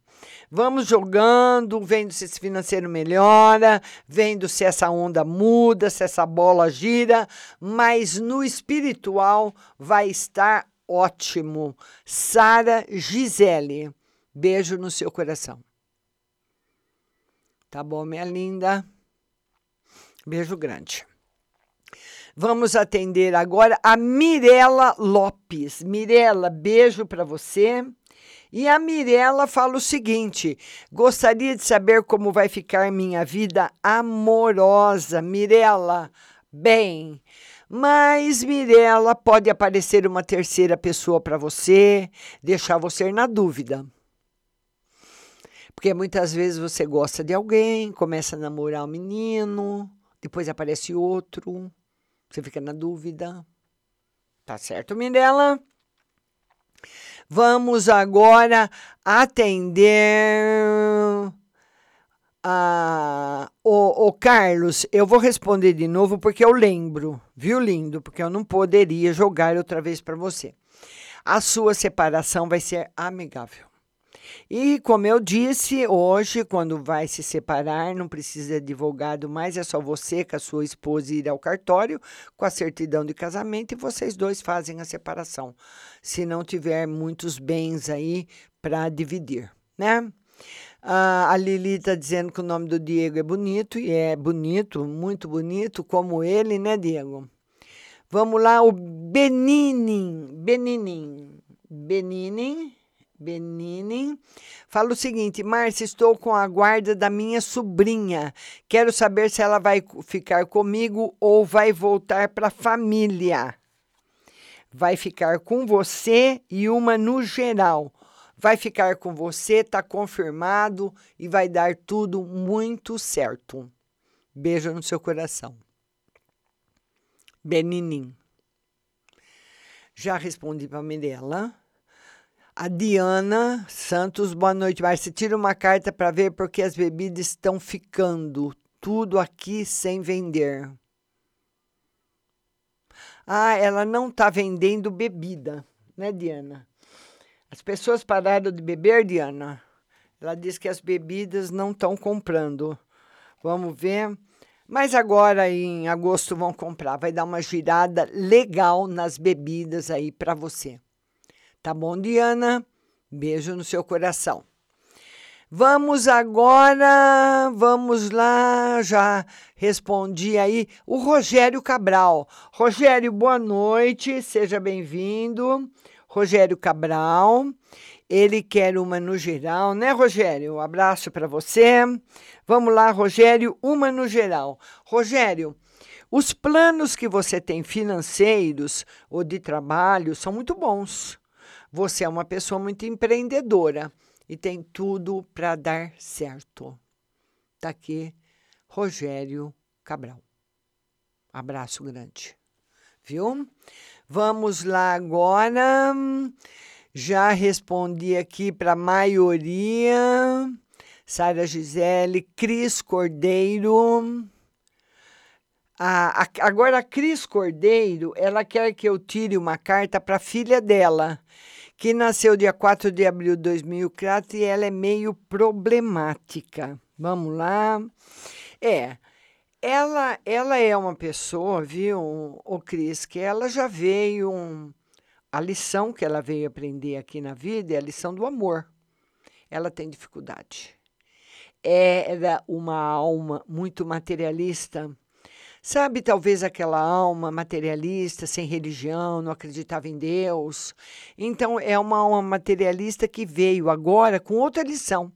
Vamos jogando, vendo se esse financeiro melhora, vendo se essa onda muda, se essa bola gira, mas no espiritual vai estar ótimo. Sara Gisele, beijo no seu coração. Tá bom, minha linda? Beijo grande. Vamos atender agora a Mirela Lopes. Mirela, beijo para você. E a Mirela fala o seguinte: gostaria de saber como vai ficar minha vida amorosa. Mirela, bem. Mas, Mirela, pode aparecer uma terceira pessoa para você, deixar você na dúvida. Porque muitas vezes você gosta de alguém, começa a namorar um menino, depois aparece outro, você fica na dúvida. Tá certo, Mirella? Vamos agora atender a, o, o Carlos. Eu vou responder de novo porque eu lembro, viu, lindo? Porque eu não poderia jogar outra vez para você. A sua separação vai ser amigável. E como eu disse, hoje, quando vai se separar, não precisa de advogado mais, é só você com a sua esposa ir ao cartório com a certidão de casamento e vocês dois fazem a separação. Se não tiver muitos bens aí para dividir, né? Ah, a Lili está dizendo que o nome do Diego é bonito, e é bonito, muito bonito, como ele, né, Diego? Vamos lá, o Beninin, Beninin, Beninin, Beninin. Fala o seguinte, Márcia, estou com a guarda da minha sobrinha. Quero saber se ela vai ficar comigo ou vai voltar para a família. Vai ficar com você e uma no geral. Vai ficar com você, está confirmado e vai dar tudo muito certo. Beijo no seu coração. Beninim. Já respondi para a Mirella. A Diana Santos, boa noite, Márcia. Tira uma carta para ver porque as bebidas estão ficando. Tudo aqui sem vender. Ah, ela não está vendendo bebida, né, Diana? As pessoas pararam de beber, Diana. Ela diz que as bebidas não estão comprando. Vamos ver. Mas agora em agosto vão comprar. Vai dar uma girada legal nas bebidas aí para você. Tá bom, Diana? Beijo no seu coração. Vamos agora, vamos lá, já respondi aí o Rogério Cabral. Rogério, boa noite, seja bem-vindo. Rogério Cabral, ele quer uma no geral, né, Rogério? Um abraço para você. Vamos lá, Rogério, uma no geral. Rogério, os planos que você tem financeiros ou de trabalho são muito bons. Você é uma pessoa muito empreendedora e tem tudo para dar certo. Tá aqui, Rogério Cabral. Abraço grande. Viu? Vamos lá agora. Já respondi aqui para a maioria. Sara Gisele, Cris Cordeiro. Ah, a, agora, a Cris Cordeiro, ela quer que eu tire uma carta para a filha dela que nasceu dia 4 de abril de 2004 e ela é meio problemática. Vamos lá. É, ela, ela é uma pessoa, viu, o Cris, que ela já veio. Um, a lição que ela veio aprender aqui na vida é a lição do amor. Ela tem dificuldade. Era uma alma muito materialista Sabe, talvez aquela alma materialista, sem religião, não acreditava em Deus. Então, é uma alma materialista que veio agora com outra lição: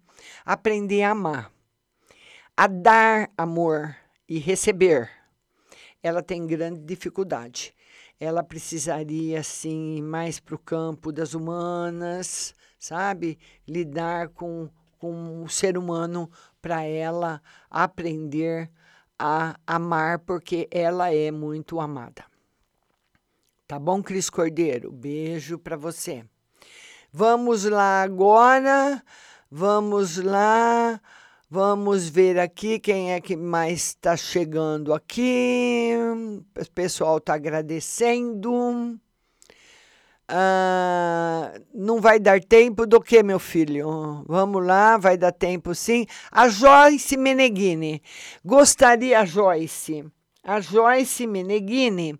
aprender a amar, a dar amor e receber. Ela tem grande dificuldade. Ela precisaria, assim, ir mais para o campo das humanas, sabe? Lidar com, com o ser humano para ela aprender a amar porque ela é muito amada. Tá bom, Cris Cordeiro? Beijo para você. Vamos lá agora. Vamos lá. Vamos ver aqui quem é que mais está chegando aqui. O pessoal está agradecendo. Ah, não vai dar tempo do que, meu filho? Vamos lá, vai dar tempo sim. A Joyce Meneghini. Gostaria, Joyce. A Joyce Meneghini,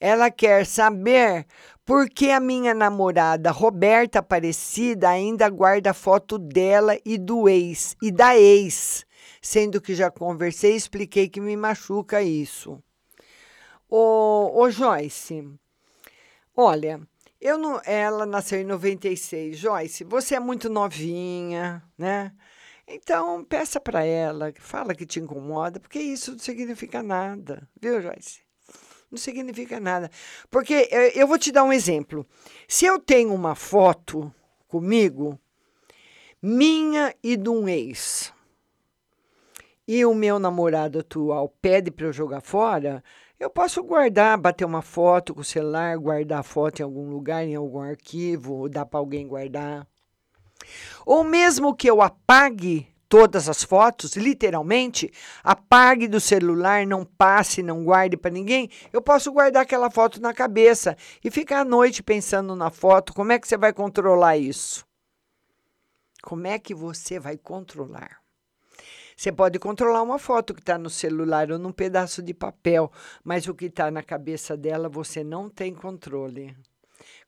ela quer saber por que a minha namorada Roberta Aparecida ainda guarda foto dela e do ex e da ex, sendo que já conversei e expliquei que me machuca isso. Ô, ô Joyce, olha, eu não, ela nasceu em 96. Joyce, você é muito novinha, né? Então, peça para ela, fala que te incomoda, porque isso não significa nada, viu, Joyce? Não significa nada. Porque eu, eu vou te dar um exemplo. Se eu tenho uma foto comigo, minha e de um ex, e o meu namorado atual pede para eu jogar fora, eu posso guardar, bater uma foto com o celular, guardar a foto em algum lugar, em algum arquivo, ou dar para alguém guardar. Ou mesmo que eu apague todas as fotos, literalmente, apague do celular, não passe, não guarde para ninguém, eu posso guardar aquela foto na cabeça e ficar à noite pensando na foto. Como é que você vai controlar isso? Como é que você vai controlar? Você pode controlar uma foto que está no celular ou num pedaço de papel, mas o que está na cabeça dela você não tem controle.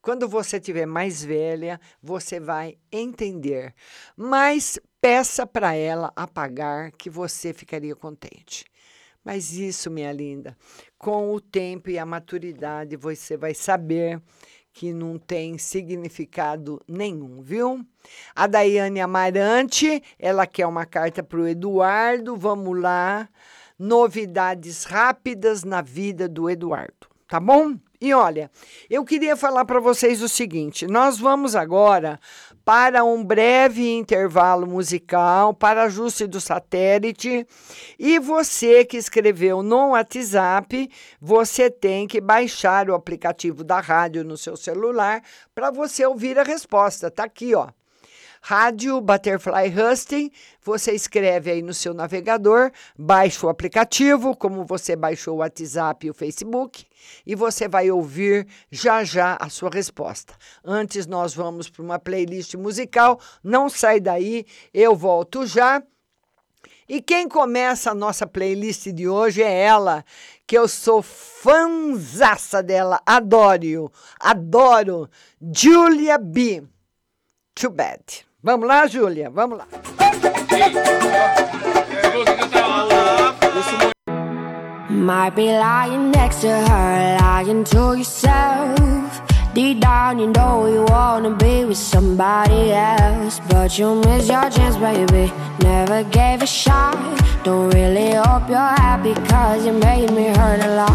Quando você tiver mais velha, você vai entender. Mas peça para ela apagar, que você ficaria contente. Mas isso, minha linda, com o tempo e a maturidade, você vai saber que não tem significado nenhum, viu? A Daiane Amarante, ela quer uma carta para o Eduardo. Vamos lá. Novidades rápidas na vida do Eduardo, tá bom? E olha, eu queria falar para vocês o seguinte: nós vamos agora para um breve intervalo musical para ajuste do satélite. E você que escreveu no WhatsApp, você tem que baixar o aplicativo da rádio no seu celular para você ouvir a resposta. Tá aqui, ó. Rádio Butterfly Husting. Você escreve aí no seu navegador, baixa o aplicativo, como você baixou o WhatsApp e o Facebook, e você vai ouvir já já a sua resposta. Antes, nós vamos para uma playlist musical. Não sai daí, eu volto já. E quem começa a nossa playlist de hoje é ela, que eu sou fanzaça dela, adoro, adoro, Julia B. Too bad. Vamos lá, Júlia, vamos lá. Might be lying next to her, lying to yourself. Deep down, you know you wanna be with somebody else. But you miss your chance, baby. Never gave a shot. Don't really hope you're happy, cause you made me hurt a lot.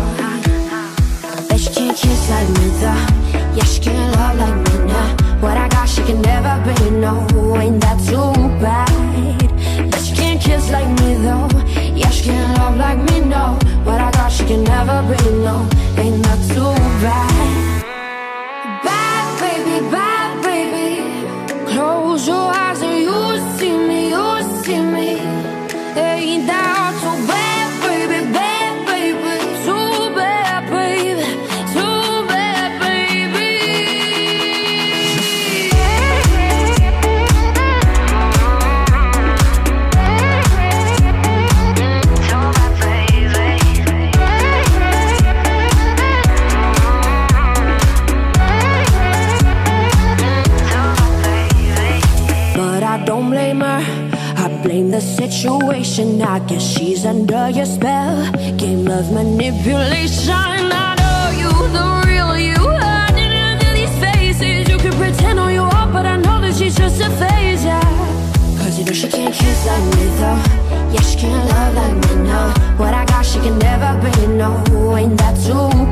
Bet you can't kiss like me, though. Yeah, she can't love like me. What I got, she can never be, no. Ain't that too bad? Bet she can't kiss like me, though. Yeah, she can't love like me, no. What I got, she can never be, no. Ain't that too? Bad situation. I guess she's under your spell. Game of manipulation. I know you, the real you. Hiding under these faces. You can pretend all you want, but I know that she's just a phase, yeah. Cause you know she can't kiss like me, though. Yeah, she can't love like me, no. What I got, she can never be, no. Ain't that too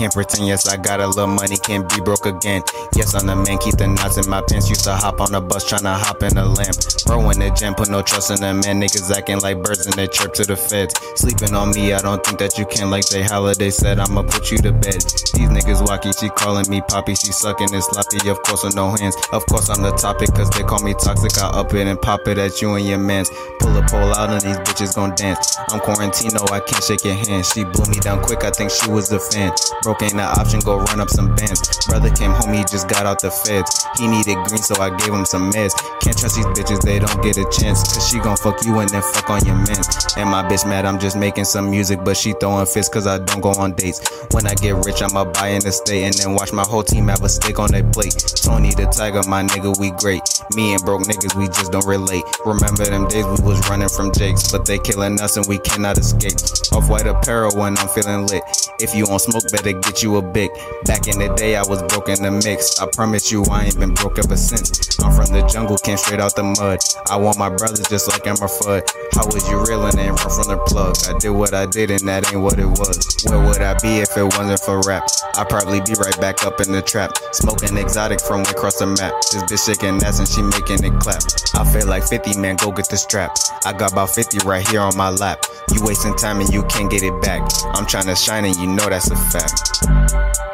can't pretend. Yes, I got a little money, can't be broke again. Yes, I'm the man, keep the knots in my pants. Used to hop on the bus, tryna hop in the lamp. Bro in the gym, put no trust in the man. Niggas acting like birds in the chirp to the feds. Sleeping on me, I don't think that you can. Like they holiday said, I'ma put you to bed. These niggas wacky, she calling me poppy, she sucking and sloppy. Of course, with no hands. Of course, I'm the topic, cause they call me toxic. I up it and pop it at you and your mans. Pull a pole out and these bitches gon' dance. I'm Quarantino, I can't shake your hand. She blew me down quick, I think she was a fan. Broke ain't an option, go run up some bands. Brother came home, he just got out the feds. He needed green, so I gave him some meds. Can't trust these bitches, they don't get a chance. Cause she gon' fuck you and then fuck on your mans. And my bitch mad, I'm just making some music, but she throwing fists cause I don't go on dates. When I get rich, I'ma buy an estate and then watch my whole team have a steak on their plate. Tony the Tiger, my nigga, we great. Me and broke niggas, we just don't relate. Remember them days we was running from Jakes, but they killing us and we cannot escape. Off white apparel when I'm feeling lit. If you on smoke, better get you a big. Back in the day, I was broke in the mix. I promise you, I ain't been broke ever since. I'm from the jungle, came straight out the mud. I want my brothers just like I'm a fud. How was you reeling and run from the plug? I did what I did, and that ain't what it was. Where would I be if it wasn't for rap? I'd probably be right back up in the trap. Smoking exotic from across the map. This bitch shaking ass and she making it clap. I feel like 50, man, go get the strap. I got about 50 right here on my lap. You wasting time and you can't get it back. I'm trying to shine and you know that's a fact.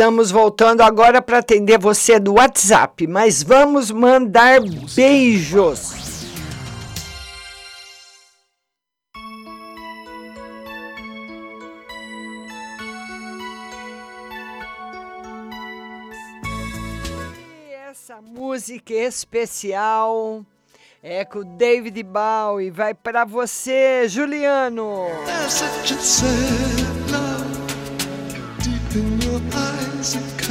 Estamos voltando agora para atender você do WhatsApp, mas vamos mandar beijos. Essa música especial é com David Bowie. Vai para você, Juliano.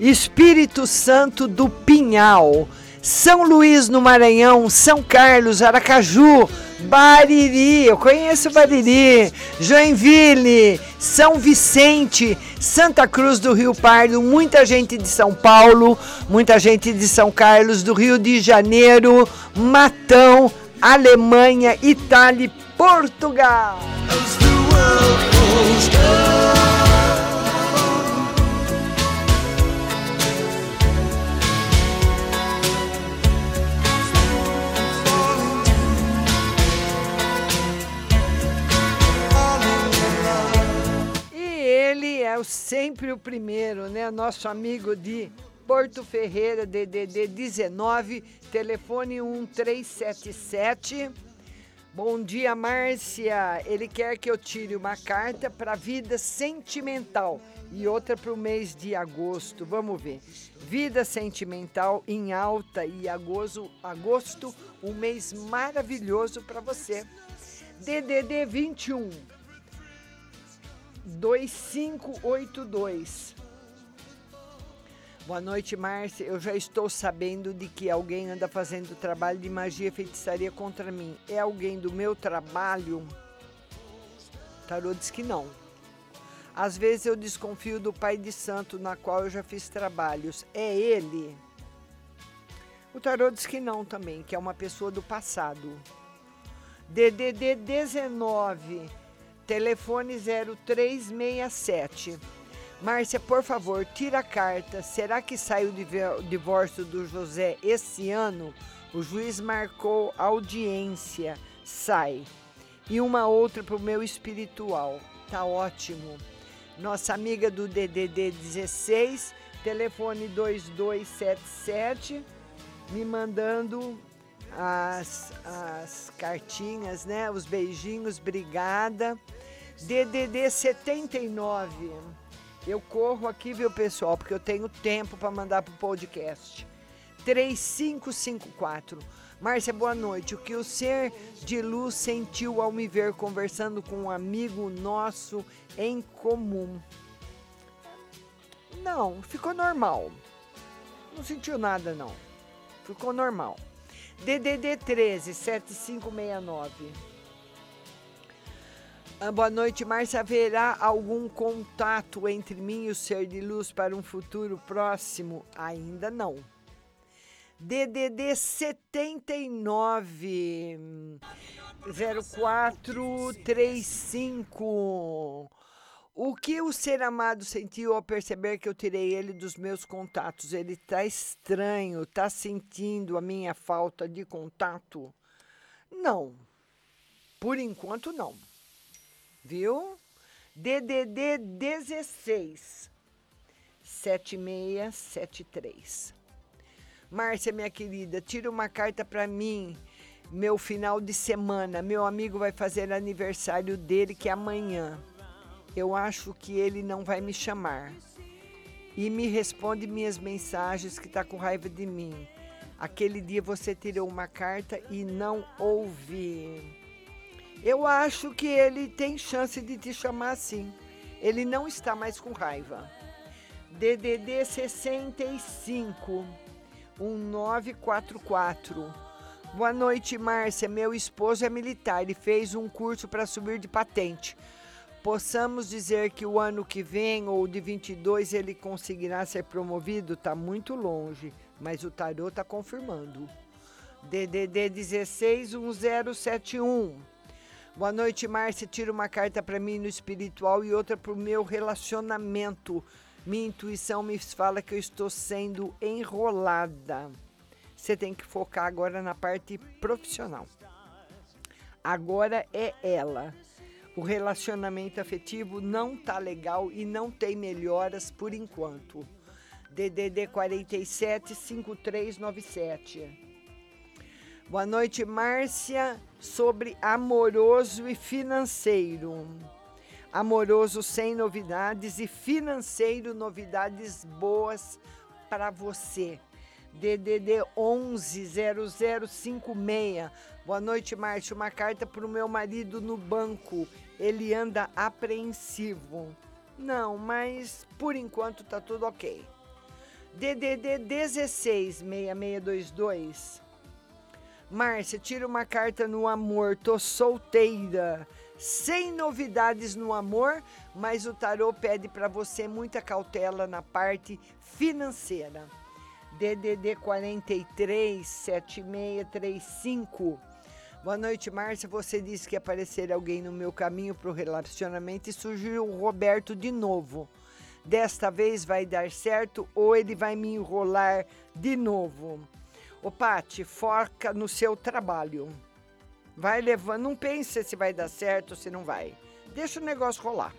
Espírito Santo do Pinhal, São Luís no Maranhão, São Carlos, Aracaju, Bariri, eu conheço Bariri, Joinville, São Vicente, Santa Cruz do Rio Pardo, muita gente de São Paulo, muita gente de São Carlos, do Rio de Janeiro, Matão, Alemanha, Itália e Portugal. Ele é sempre o primeiro, né? Nosso amigo de Porto Ferreira, DDD 19, telefone 1377. Bom dia, Márcia. Ele quer que eu tire uma carta para vida sentimental e outra para o mês de agosto. Vamos ver. Vida sentimental em alta e agosto, agosto um mês maravilhoso para você. DDD 21 2582. Boa noite, Márcia. Eu já estou sabendo de que alguém anda fazendo trabalho de magia e feitiçaria contra mim. É alguém do meu trabalho? Tarô diz que não. Às vezes eu desconfio do pai de santo na qual eu já fiz trabalhos. É ele? O tarô diz que não também, que é uma pessoa do passado. DDD 19, telefone 0367. Márcia, por favor, tira a carta. Será que sai o div- o divórcio do José esse ano? O juiz marcou audiência. Sai. E uma outra para o meu espiritual. Tá ótimo. Nossa amiga do DDD 16, telefone 2277, me mandando as, as cartinhas, né? Os beijinhos, obrigada. DDD 79. Eu corro aqui, viu, pessoal, porque eu tenho tempo para mandar pro podcast. 3554. Márcia, boa noite. O que o ser de luz sentiu ao me ver conversando com um amigo nosso em comum? Não, ficou normal. Não sentiu nada, não. Ficou normal. DDD 13 7569. Ah, boa noite, Márcia. Haverá algum contato entre mim e o ser de luz para um futuro próximo? Ainda não. DDD 79 0435. O que o ser amado sentiu ao perceber que eu tirei ele dos meus contatos? Ele tá estranho, tá sentindo a minha falta de contato? Não. Por enquanto não. Viu? DDD 16 7673. Márcia, minha querida, tira uma carta para mim. Meu final de semana, meu amigo vai fazer aniversário dele que é amanhã eu acho que ele não vai me chamar. E me responde minhas mensagens que está com raiva de mim. Aquele dia você tirou uma carta e não ouvi. Eu acho que ele tem chance de te chamar assim. Ele não está mais com raiva. DDD 65 1944. Boa noite, Márcia. Meu esposo é militar e fez um curso para subir de patente possamos dizer que o ano que vem ou de 22 ele conseguirá ser promovido, está muito longe, mas o tarô está confirmando. DDD 161071. Boa noite, Márcia. Tira uma carta para mim no espiritual e outra para o meu relacionamento. Minha intuição me fala que eu estou sendo enrolada. Você tem que focar agora na parte profissional. Agora é ela o relacionamento afetivo não tá legal e não tem melhoras por enquanto. DDD 47 5397. Boa noite, Márcia, sobre amoroso e financeiro. Amoroso sem novidades e financeiro novidades boas para você. DDD 110056. Boa noite, Márcio. Uma carta para o meu marido no banco. Ele anda apreensivo. Não, mas por enquanto tá tudo ok. DDD 166622. Márcia, tira uma carta no amor. Tô solteira. Sem novidades no amor, mas o tarô pede para você muita cautela na parte financeira. DDD 43 7635. Boa noite, Márcia. Você disse que aparecer alguém no meu caminho para o relacionamento e surgiu o Roberto de novo. Desta vez vai dar certo ou ele vai me enrolar de novo. Ô, Pati, foca no seu trabalho. Vai levando, não pense se vai dar certo ou se não vai. Deixa o negócio rolar,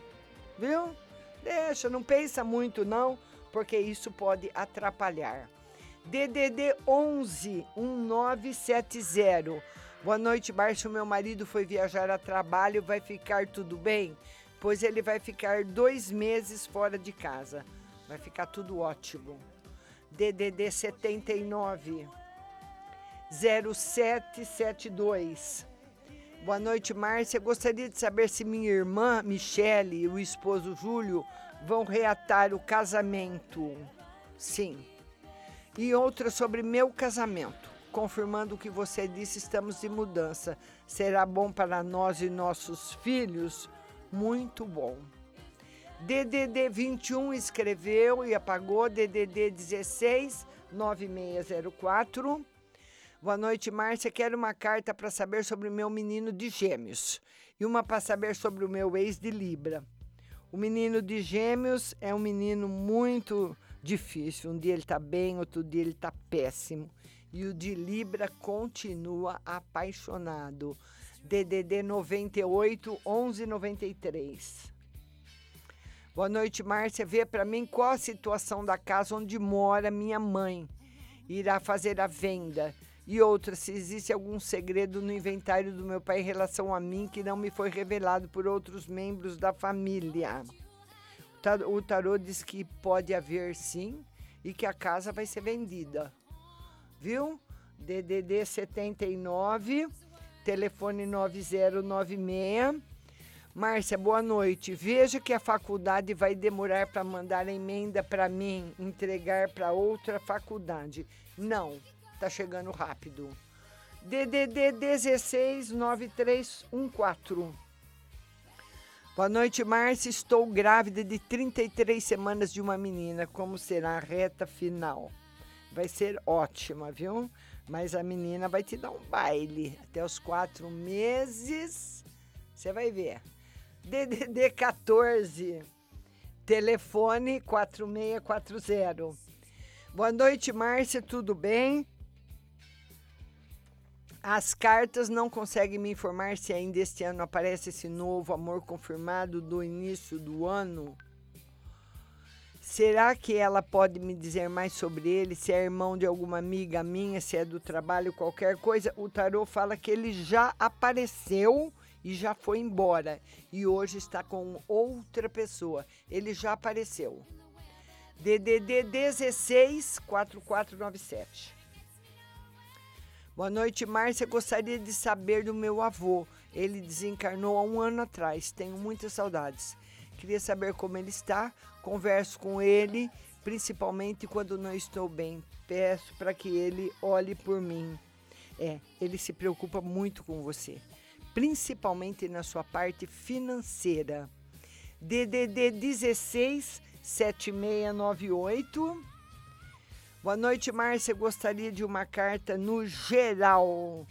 viu? Deixa, não pensa muito não, porque isso pode atrapalhar. DDD 11 1970. Boa noite, Márcio. Meu marido foi viajar a trabalho. Vai ficar tudo bem? Pois ele vai ficar dois meses fora de casa. Vai ficar tudo ótimo. DDD 79 0772. Boa noite, Márcia. Gostaria de saber se minha irmã Michele e o esposo Júlio vão reatar o casamento. Sim e outra sobre meu casamento. Confirmando o que você disse, estamos de mudança. Será bom para nós e nossos filhos? Muito bom. DDD 21 escreveu e apagou. DDD 16 9604. Boa noite, Márcia. Quero uma carta para saber sobre o meu menino de Gêmeos e uma para saber sobre o meu ex de Libra. O menino de Gêmeos é um menino muito difícil. Um dia ele está bem, outro dia ele está péssimo. E o de Libra continua apaixonado. DDD 98 1193. Boa noite, Márcia. Vê para mim qual a situação da casa onde mora minha mãe. Irá fazer a venda. E outra, se existe algum segredo no inventário do meu pai em relação a mim que não me foi revelado por outros membros da família. O tar- O tarô diz que pode haver sim e que a casa vai ser vendida. Viu? DDD 79, telefone 9096. Márcia, boa noite. Veja que a faculdade vai demorar para mandar a emenda para mim entregar para outra faculdade. Não, tá chegando rápido. DDD 169314. Boa noite, Márcia. Estou grávida de 33 semanas de uma menina. Como será a reta final? Vai ser ótima, viu? Mas a menina vai te dar um baile. Até os quatro meses, você vai ver. DDD 14, telefone 4640. Boa noite, Márcia. Tudo bem? As cartas não conseguem me informar se ainda este ano aparece esse novo amor confirmado do início do ano. Será que ela pode me dizer mais sobre ele? Se é irmão de alguma amiga minha, se é do trabalho, qualquer coisa? O tarô fala que ele já apareceu e já foi embora. E hoje está com outra pessoa. Ele já apareceu. DDD 16 4497. Boa noite, Márcia. Gostaria de saber do meu avô. Ele desencarnou há um ano atrás. Tenho muitas saudades. Queria saber como ele está. Converso com ele, principalmente quando não estou bem. Peço para que ele olhe por mim. É, ele se preocupa muito com você, principalmente na sua parte financeira. DDD 16 7698. Boa noite, Márcia. Gostaria de uma carta no geral.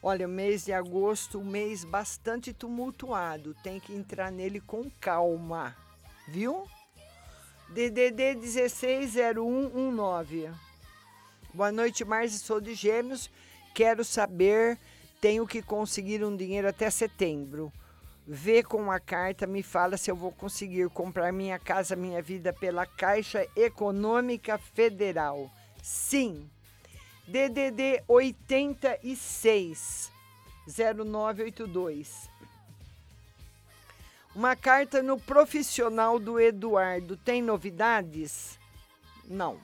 Olha, o mês de agosto, um mês bastante tumultuado. Tem que entrar nele com calma, viu? DDD 160119. Boa noite, Márcia. Sou de Gêmeos. Quero saber, tenho que conseguir um dinheiro até setembro. Vê com a carta, me fala se eu vou conseguir comprar minha casa, minha vida pela Caixa Econômica Federal. Sim. DDD 86 0982. Uma carta no profissional do Eduardo. Tem novidades? Não.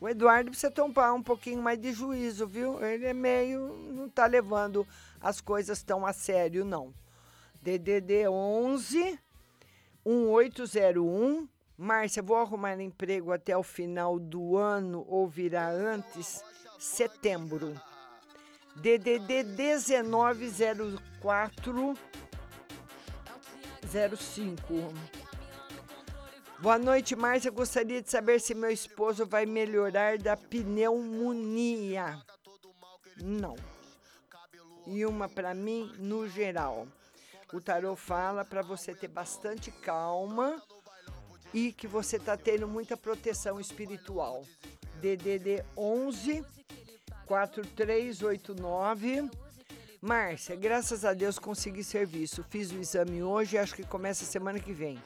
O Eduardo precisa tomar um pouquinho mais de juízo, viu? Ele é meio. não tá levando as coisas tão a sério, não. DDD 11 1801. Márcia, vou arrumar emprego até o final do ano ou virá antes? Setembro. DDD 1904 05. Boa noite, Márcia. Gostaria de saber se meu esposo vai melhorar da pneumonia. Não. E uma para mim no geral. O tarô fala para você ter bastante calma e que você está tendo muita proteção espiritual. DDD 11 4389. Márcia, graças a Deus consegui serviço. Fiz o exame hoje e acho que começa semana que vem.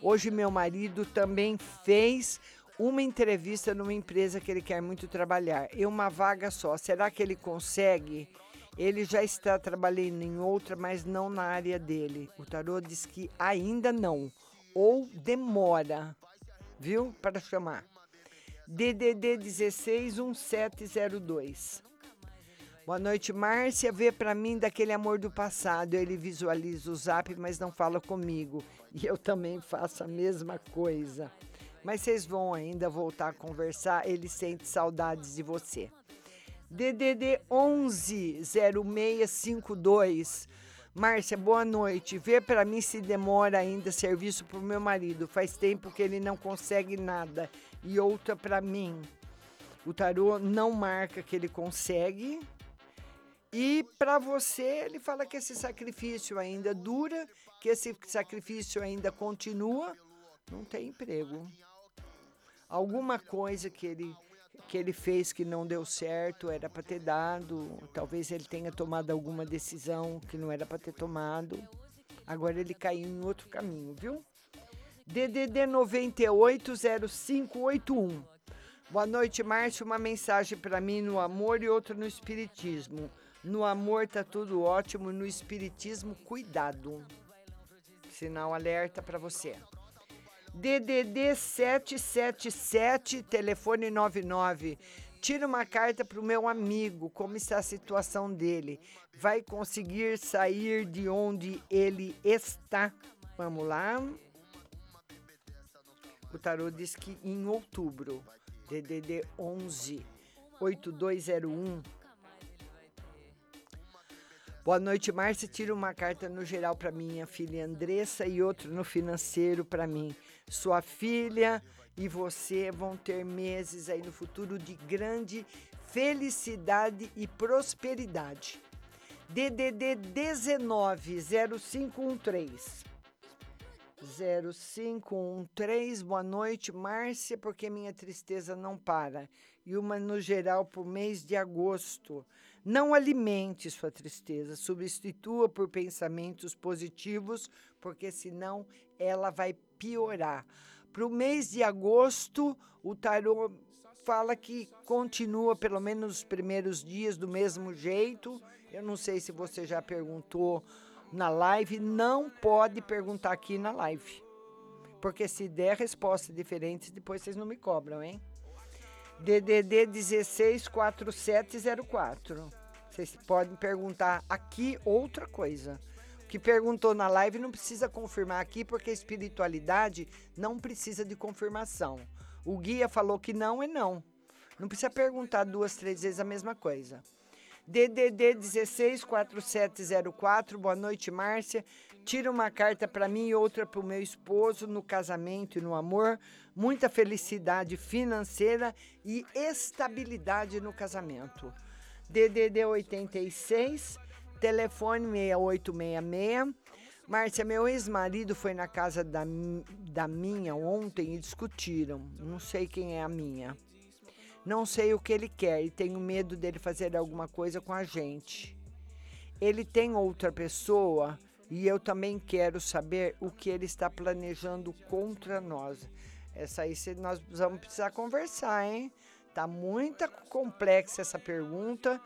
Hoje meu marido também fez uma entrevista numa empresa que ele quer muito trabalhar. E uma vaga só. Será que ele consegue? Ele já está trabalhando em outra, mas não na área dele. O tarô diz que ainda não. Ou demora, viu? Para chamar. DDD 16 1702. Boa noite, Márcia. Vê para mim daquele amor do passado. Ele visualiza o zap, mas não fala comigo. E eu também faço a mesma coisa. Mas vocês vão ainda voltar a conversar. Ele sente saudades de você. DDD 11 0652. Márcia, boa noite. Vê para mim se demora ainda serviço pro meu marido. Faz tempo que ele não consegue nada. E outra para mim. O tarô não marca que ele consegue. E para você, ele fala que esse sacrifício ainda dura, que esse sacrifício ainda continua. Não tem emprego. Alguma coisa que ele que ele fez que não deu certo, era para ter dado, talvez ele tenha tomado alguma decisão que não era para ter tomado. Agora ele caiu em outro caminho, viu? DDD 980581. Boa noite, Márcio. Uma mensagem para mim no amor e outra no espiritismo. No amor tá tudo ótimo, no espiritismo, cuidado. Sinal alerta para você. DDD 777, telefone 99. Tira uma carta para o meu amigo, como está a situação dele. Vai conseguir sair de onde ele está? Vamos lá. O tarô diz que em outubro, DDD 11 8201. Boa noite, Márcia. Tira uma carta no geral para minha filha Andressa e outra no financeiro para mim. Sua filha e você vão ter meses aí no futuro de grande felicidade e prosperidade. DDD 19 0513. 0513, boa noite, Márcia, porque minha tristeza não para. E uma no geral por mês de agosto. Não alimente sua tristeza, substitua por pensamentos positivos, porque senão ela vai piorar. Para o mês de agosto, o tarô fala que continua pelo menos os primeiros dias do mesmo jeito. Eu não sei se você já perguntou na live, não pode perguntar aqui na live. Porque se der respostas diferentes, depois vocês não me cobram, hein? DDD 164704. Vocês podem perguntar aqui outra coisa. Que perguntou na live não precisa confirmar aqui, porque a espiritualidade não precisa de confirmação. O guia falou que não é não. Não precisa perguntar duas, três vezes a mesma coisa. DDD 164704, boa noite, Márcia. Tira uma carta para mim e outra para o meu esposo no casamento e no amor. Muita felicidade financeira e estabilidade no casamento. DDD 86, telefone 6866. Márcia, meu ex-marido foi na casa da, da minha ontem e discutiram. Não sei quem é a minha. Não sei o que ele quer e tenho medo dele fazer alguma coisa com a gente. Ele tem outra pessoa e eu também quero saber o que ele está planejando contra nós. Essa aí nós vamos precisar conversar, hein? Tá muito complexa essa pergunta.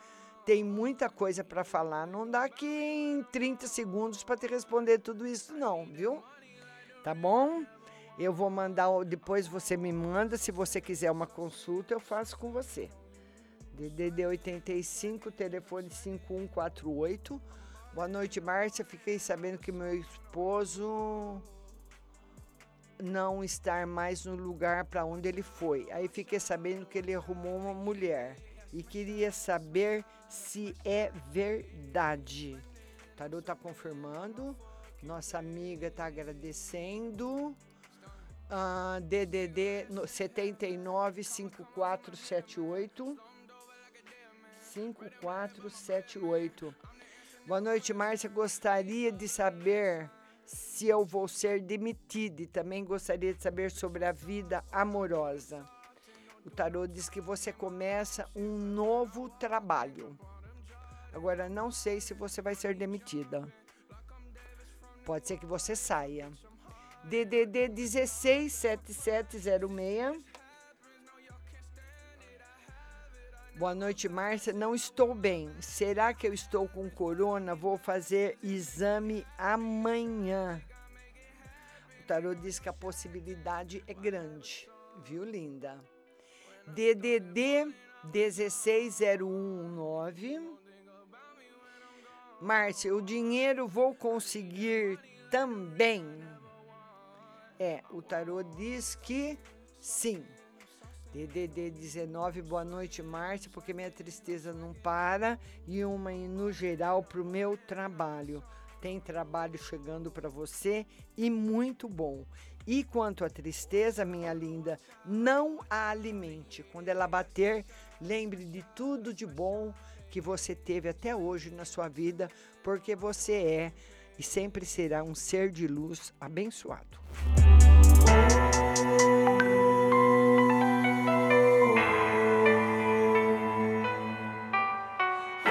Tem muita coisa para falar. Não dá aqui em 30 segundos para te responder tudo isso, não, viu? Tá bom? Eu vou mandar, depois você me manda. Se você quiser uma consulta, eu faço com você. DDD 85, telefone 5148. Boa noite, Márcia. Fiquei sabendo que meu esposo não está mais no lugar para onde ele foi. Aí fiquei sabendo que ele arrumou uma mulher e queria saber se é verdade. Tarô está confirmando. Nossa amiga está agradecendo. Uh, DDD 79 5478 5478. Boa noite, Márcia. Gostaria de saber se eu vou ser demitida e também gostaria de saber sobre a vida amorosa. O tarô diz que você começa um novo trabalho. Agora não sei se você vai ser demitida. Pode ser que você saia. DDD 167706. Boa noite, Márcia. Não estou bem. Será que eu estou com corona? Vou fazer exame amanhã. O tarô diz que a possibilidade é grande, viu, linda? DDD 16019. Márcia, o dinheiro vou conseguir também. É, o tarô diz que sim. DDD 19, boa noite, Márcia, porque minha tristeza não para e uma no geral para o meu trabalho. Tem trabalho chegando para você e muito bom. E quanto à tristeza, minha linda, não a alimente. Quando ela bater, lembre de tudo de bom que você teve até hoje na sua vida, porque você é e sempre será um ser de luz abençoado.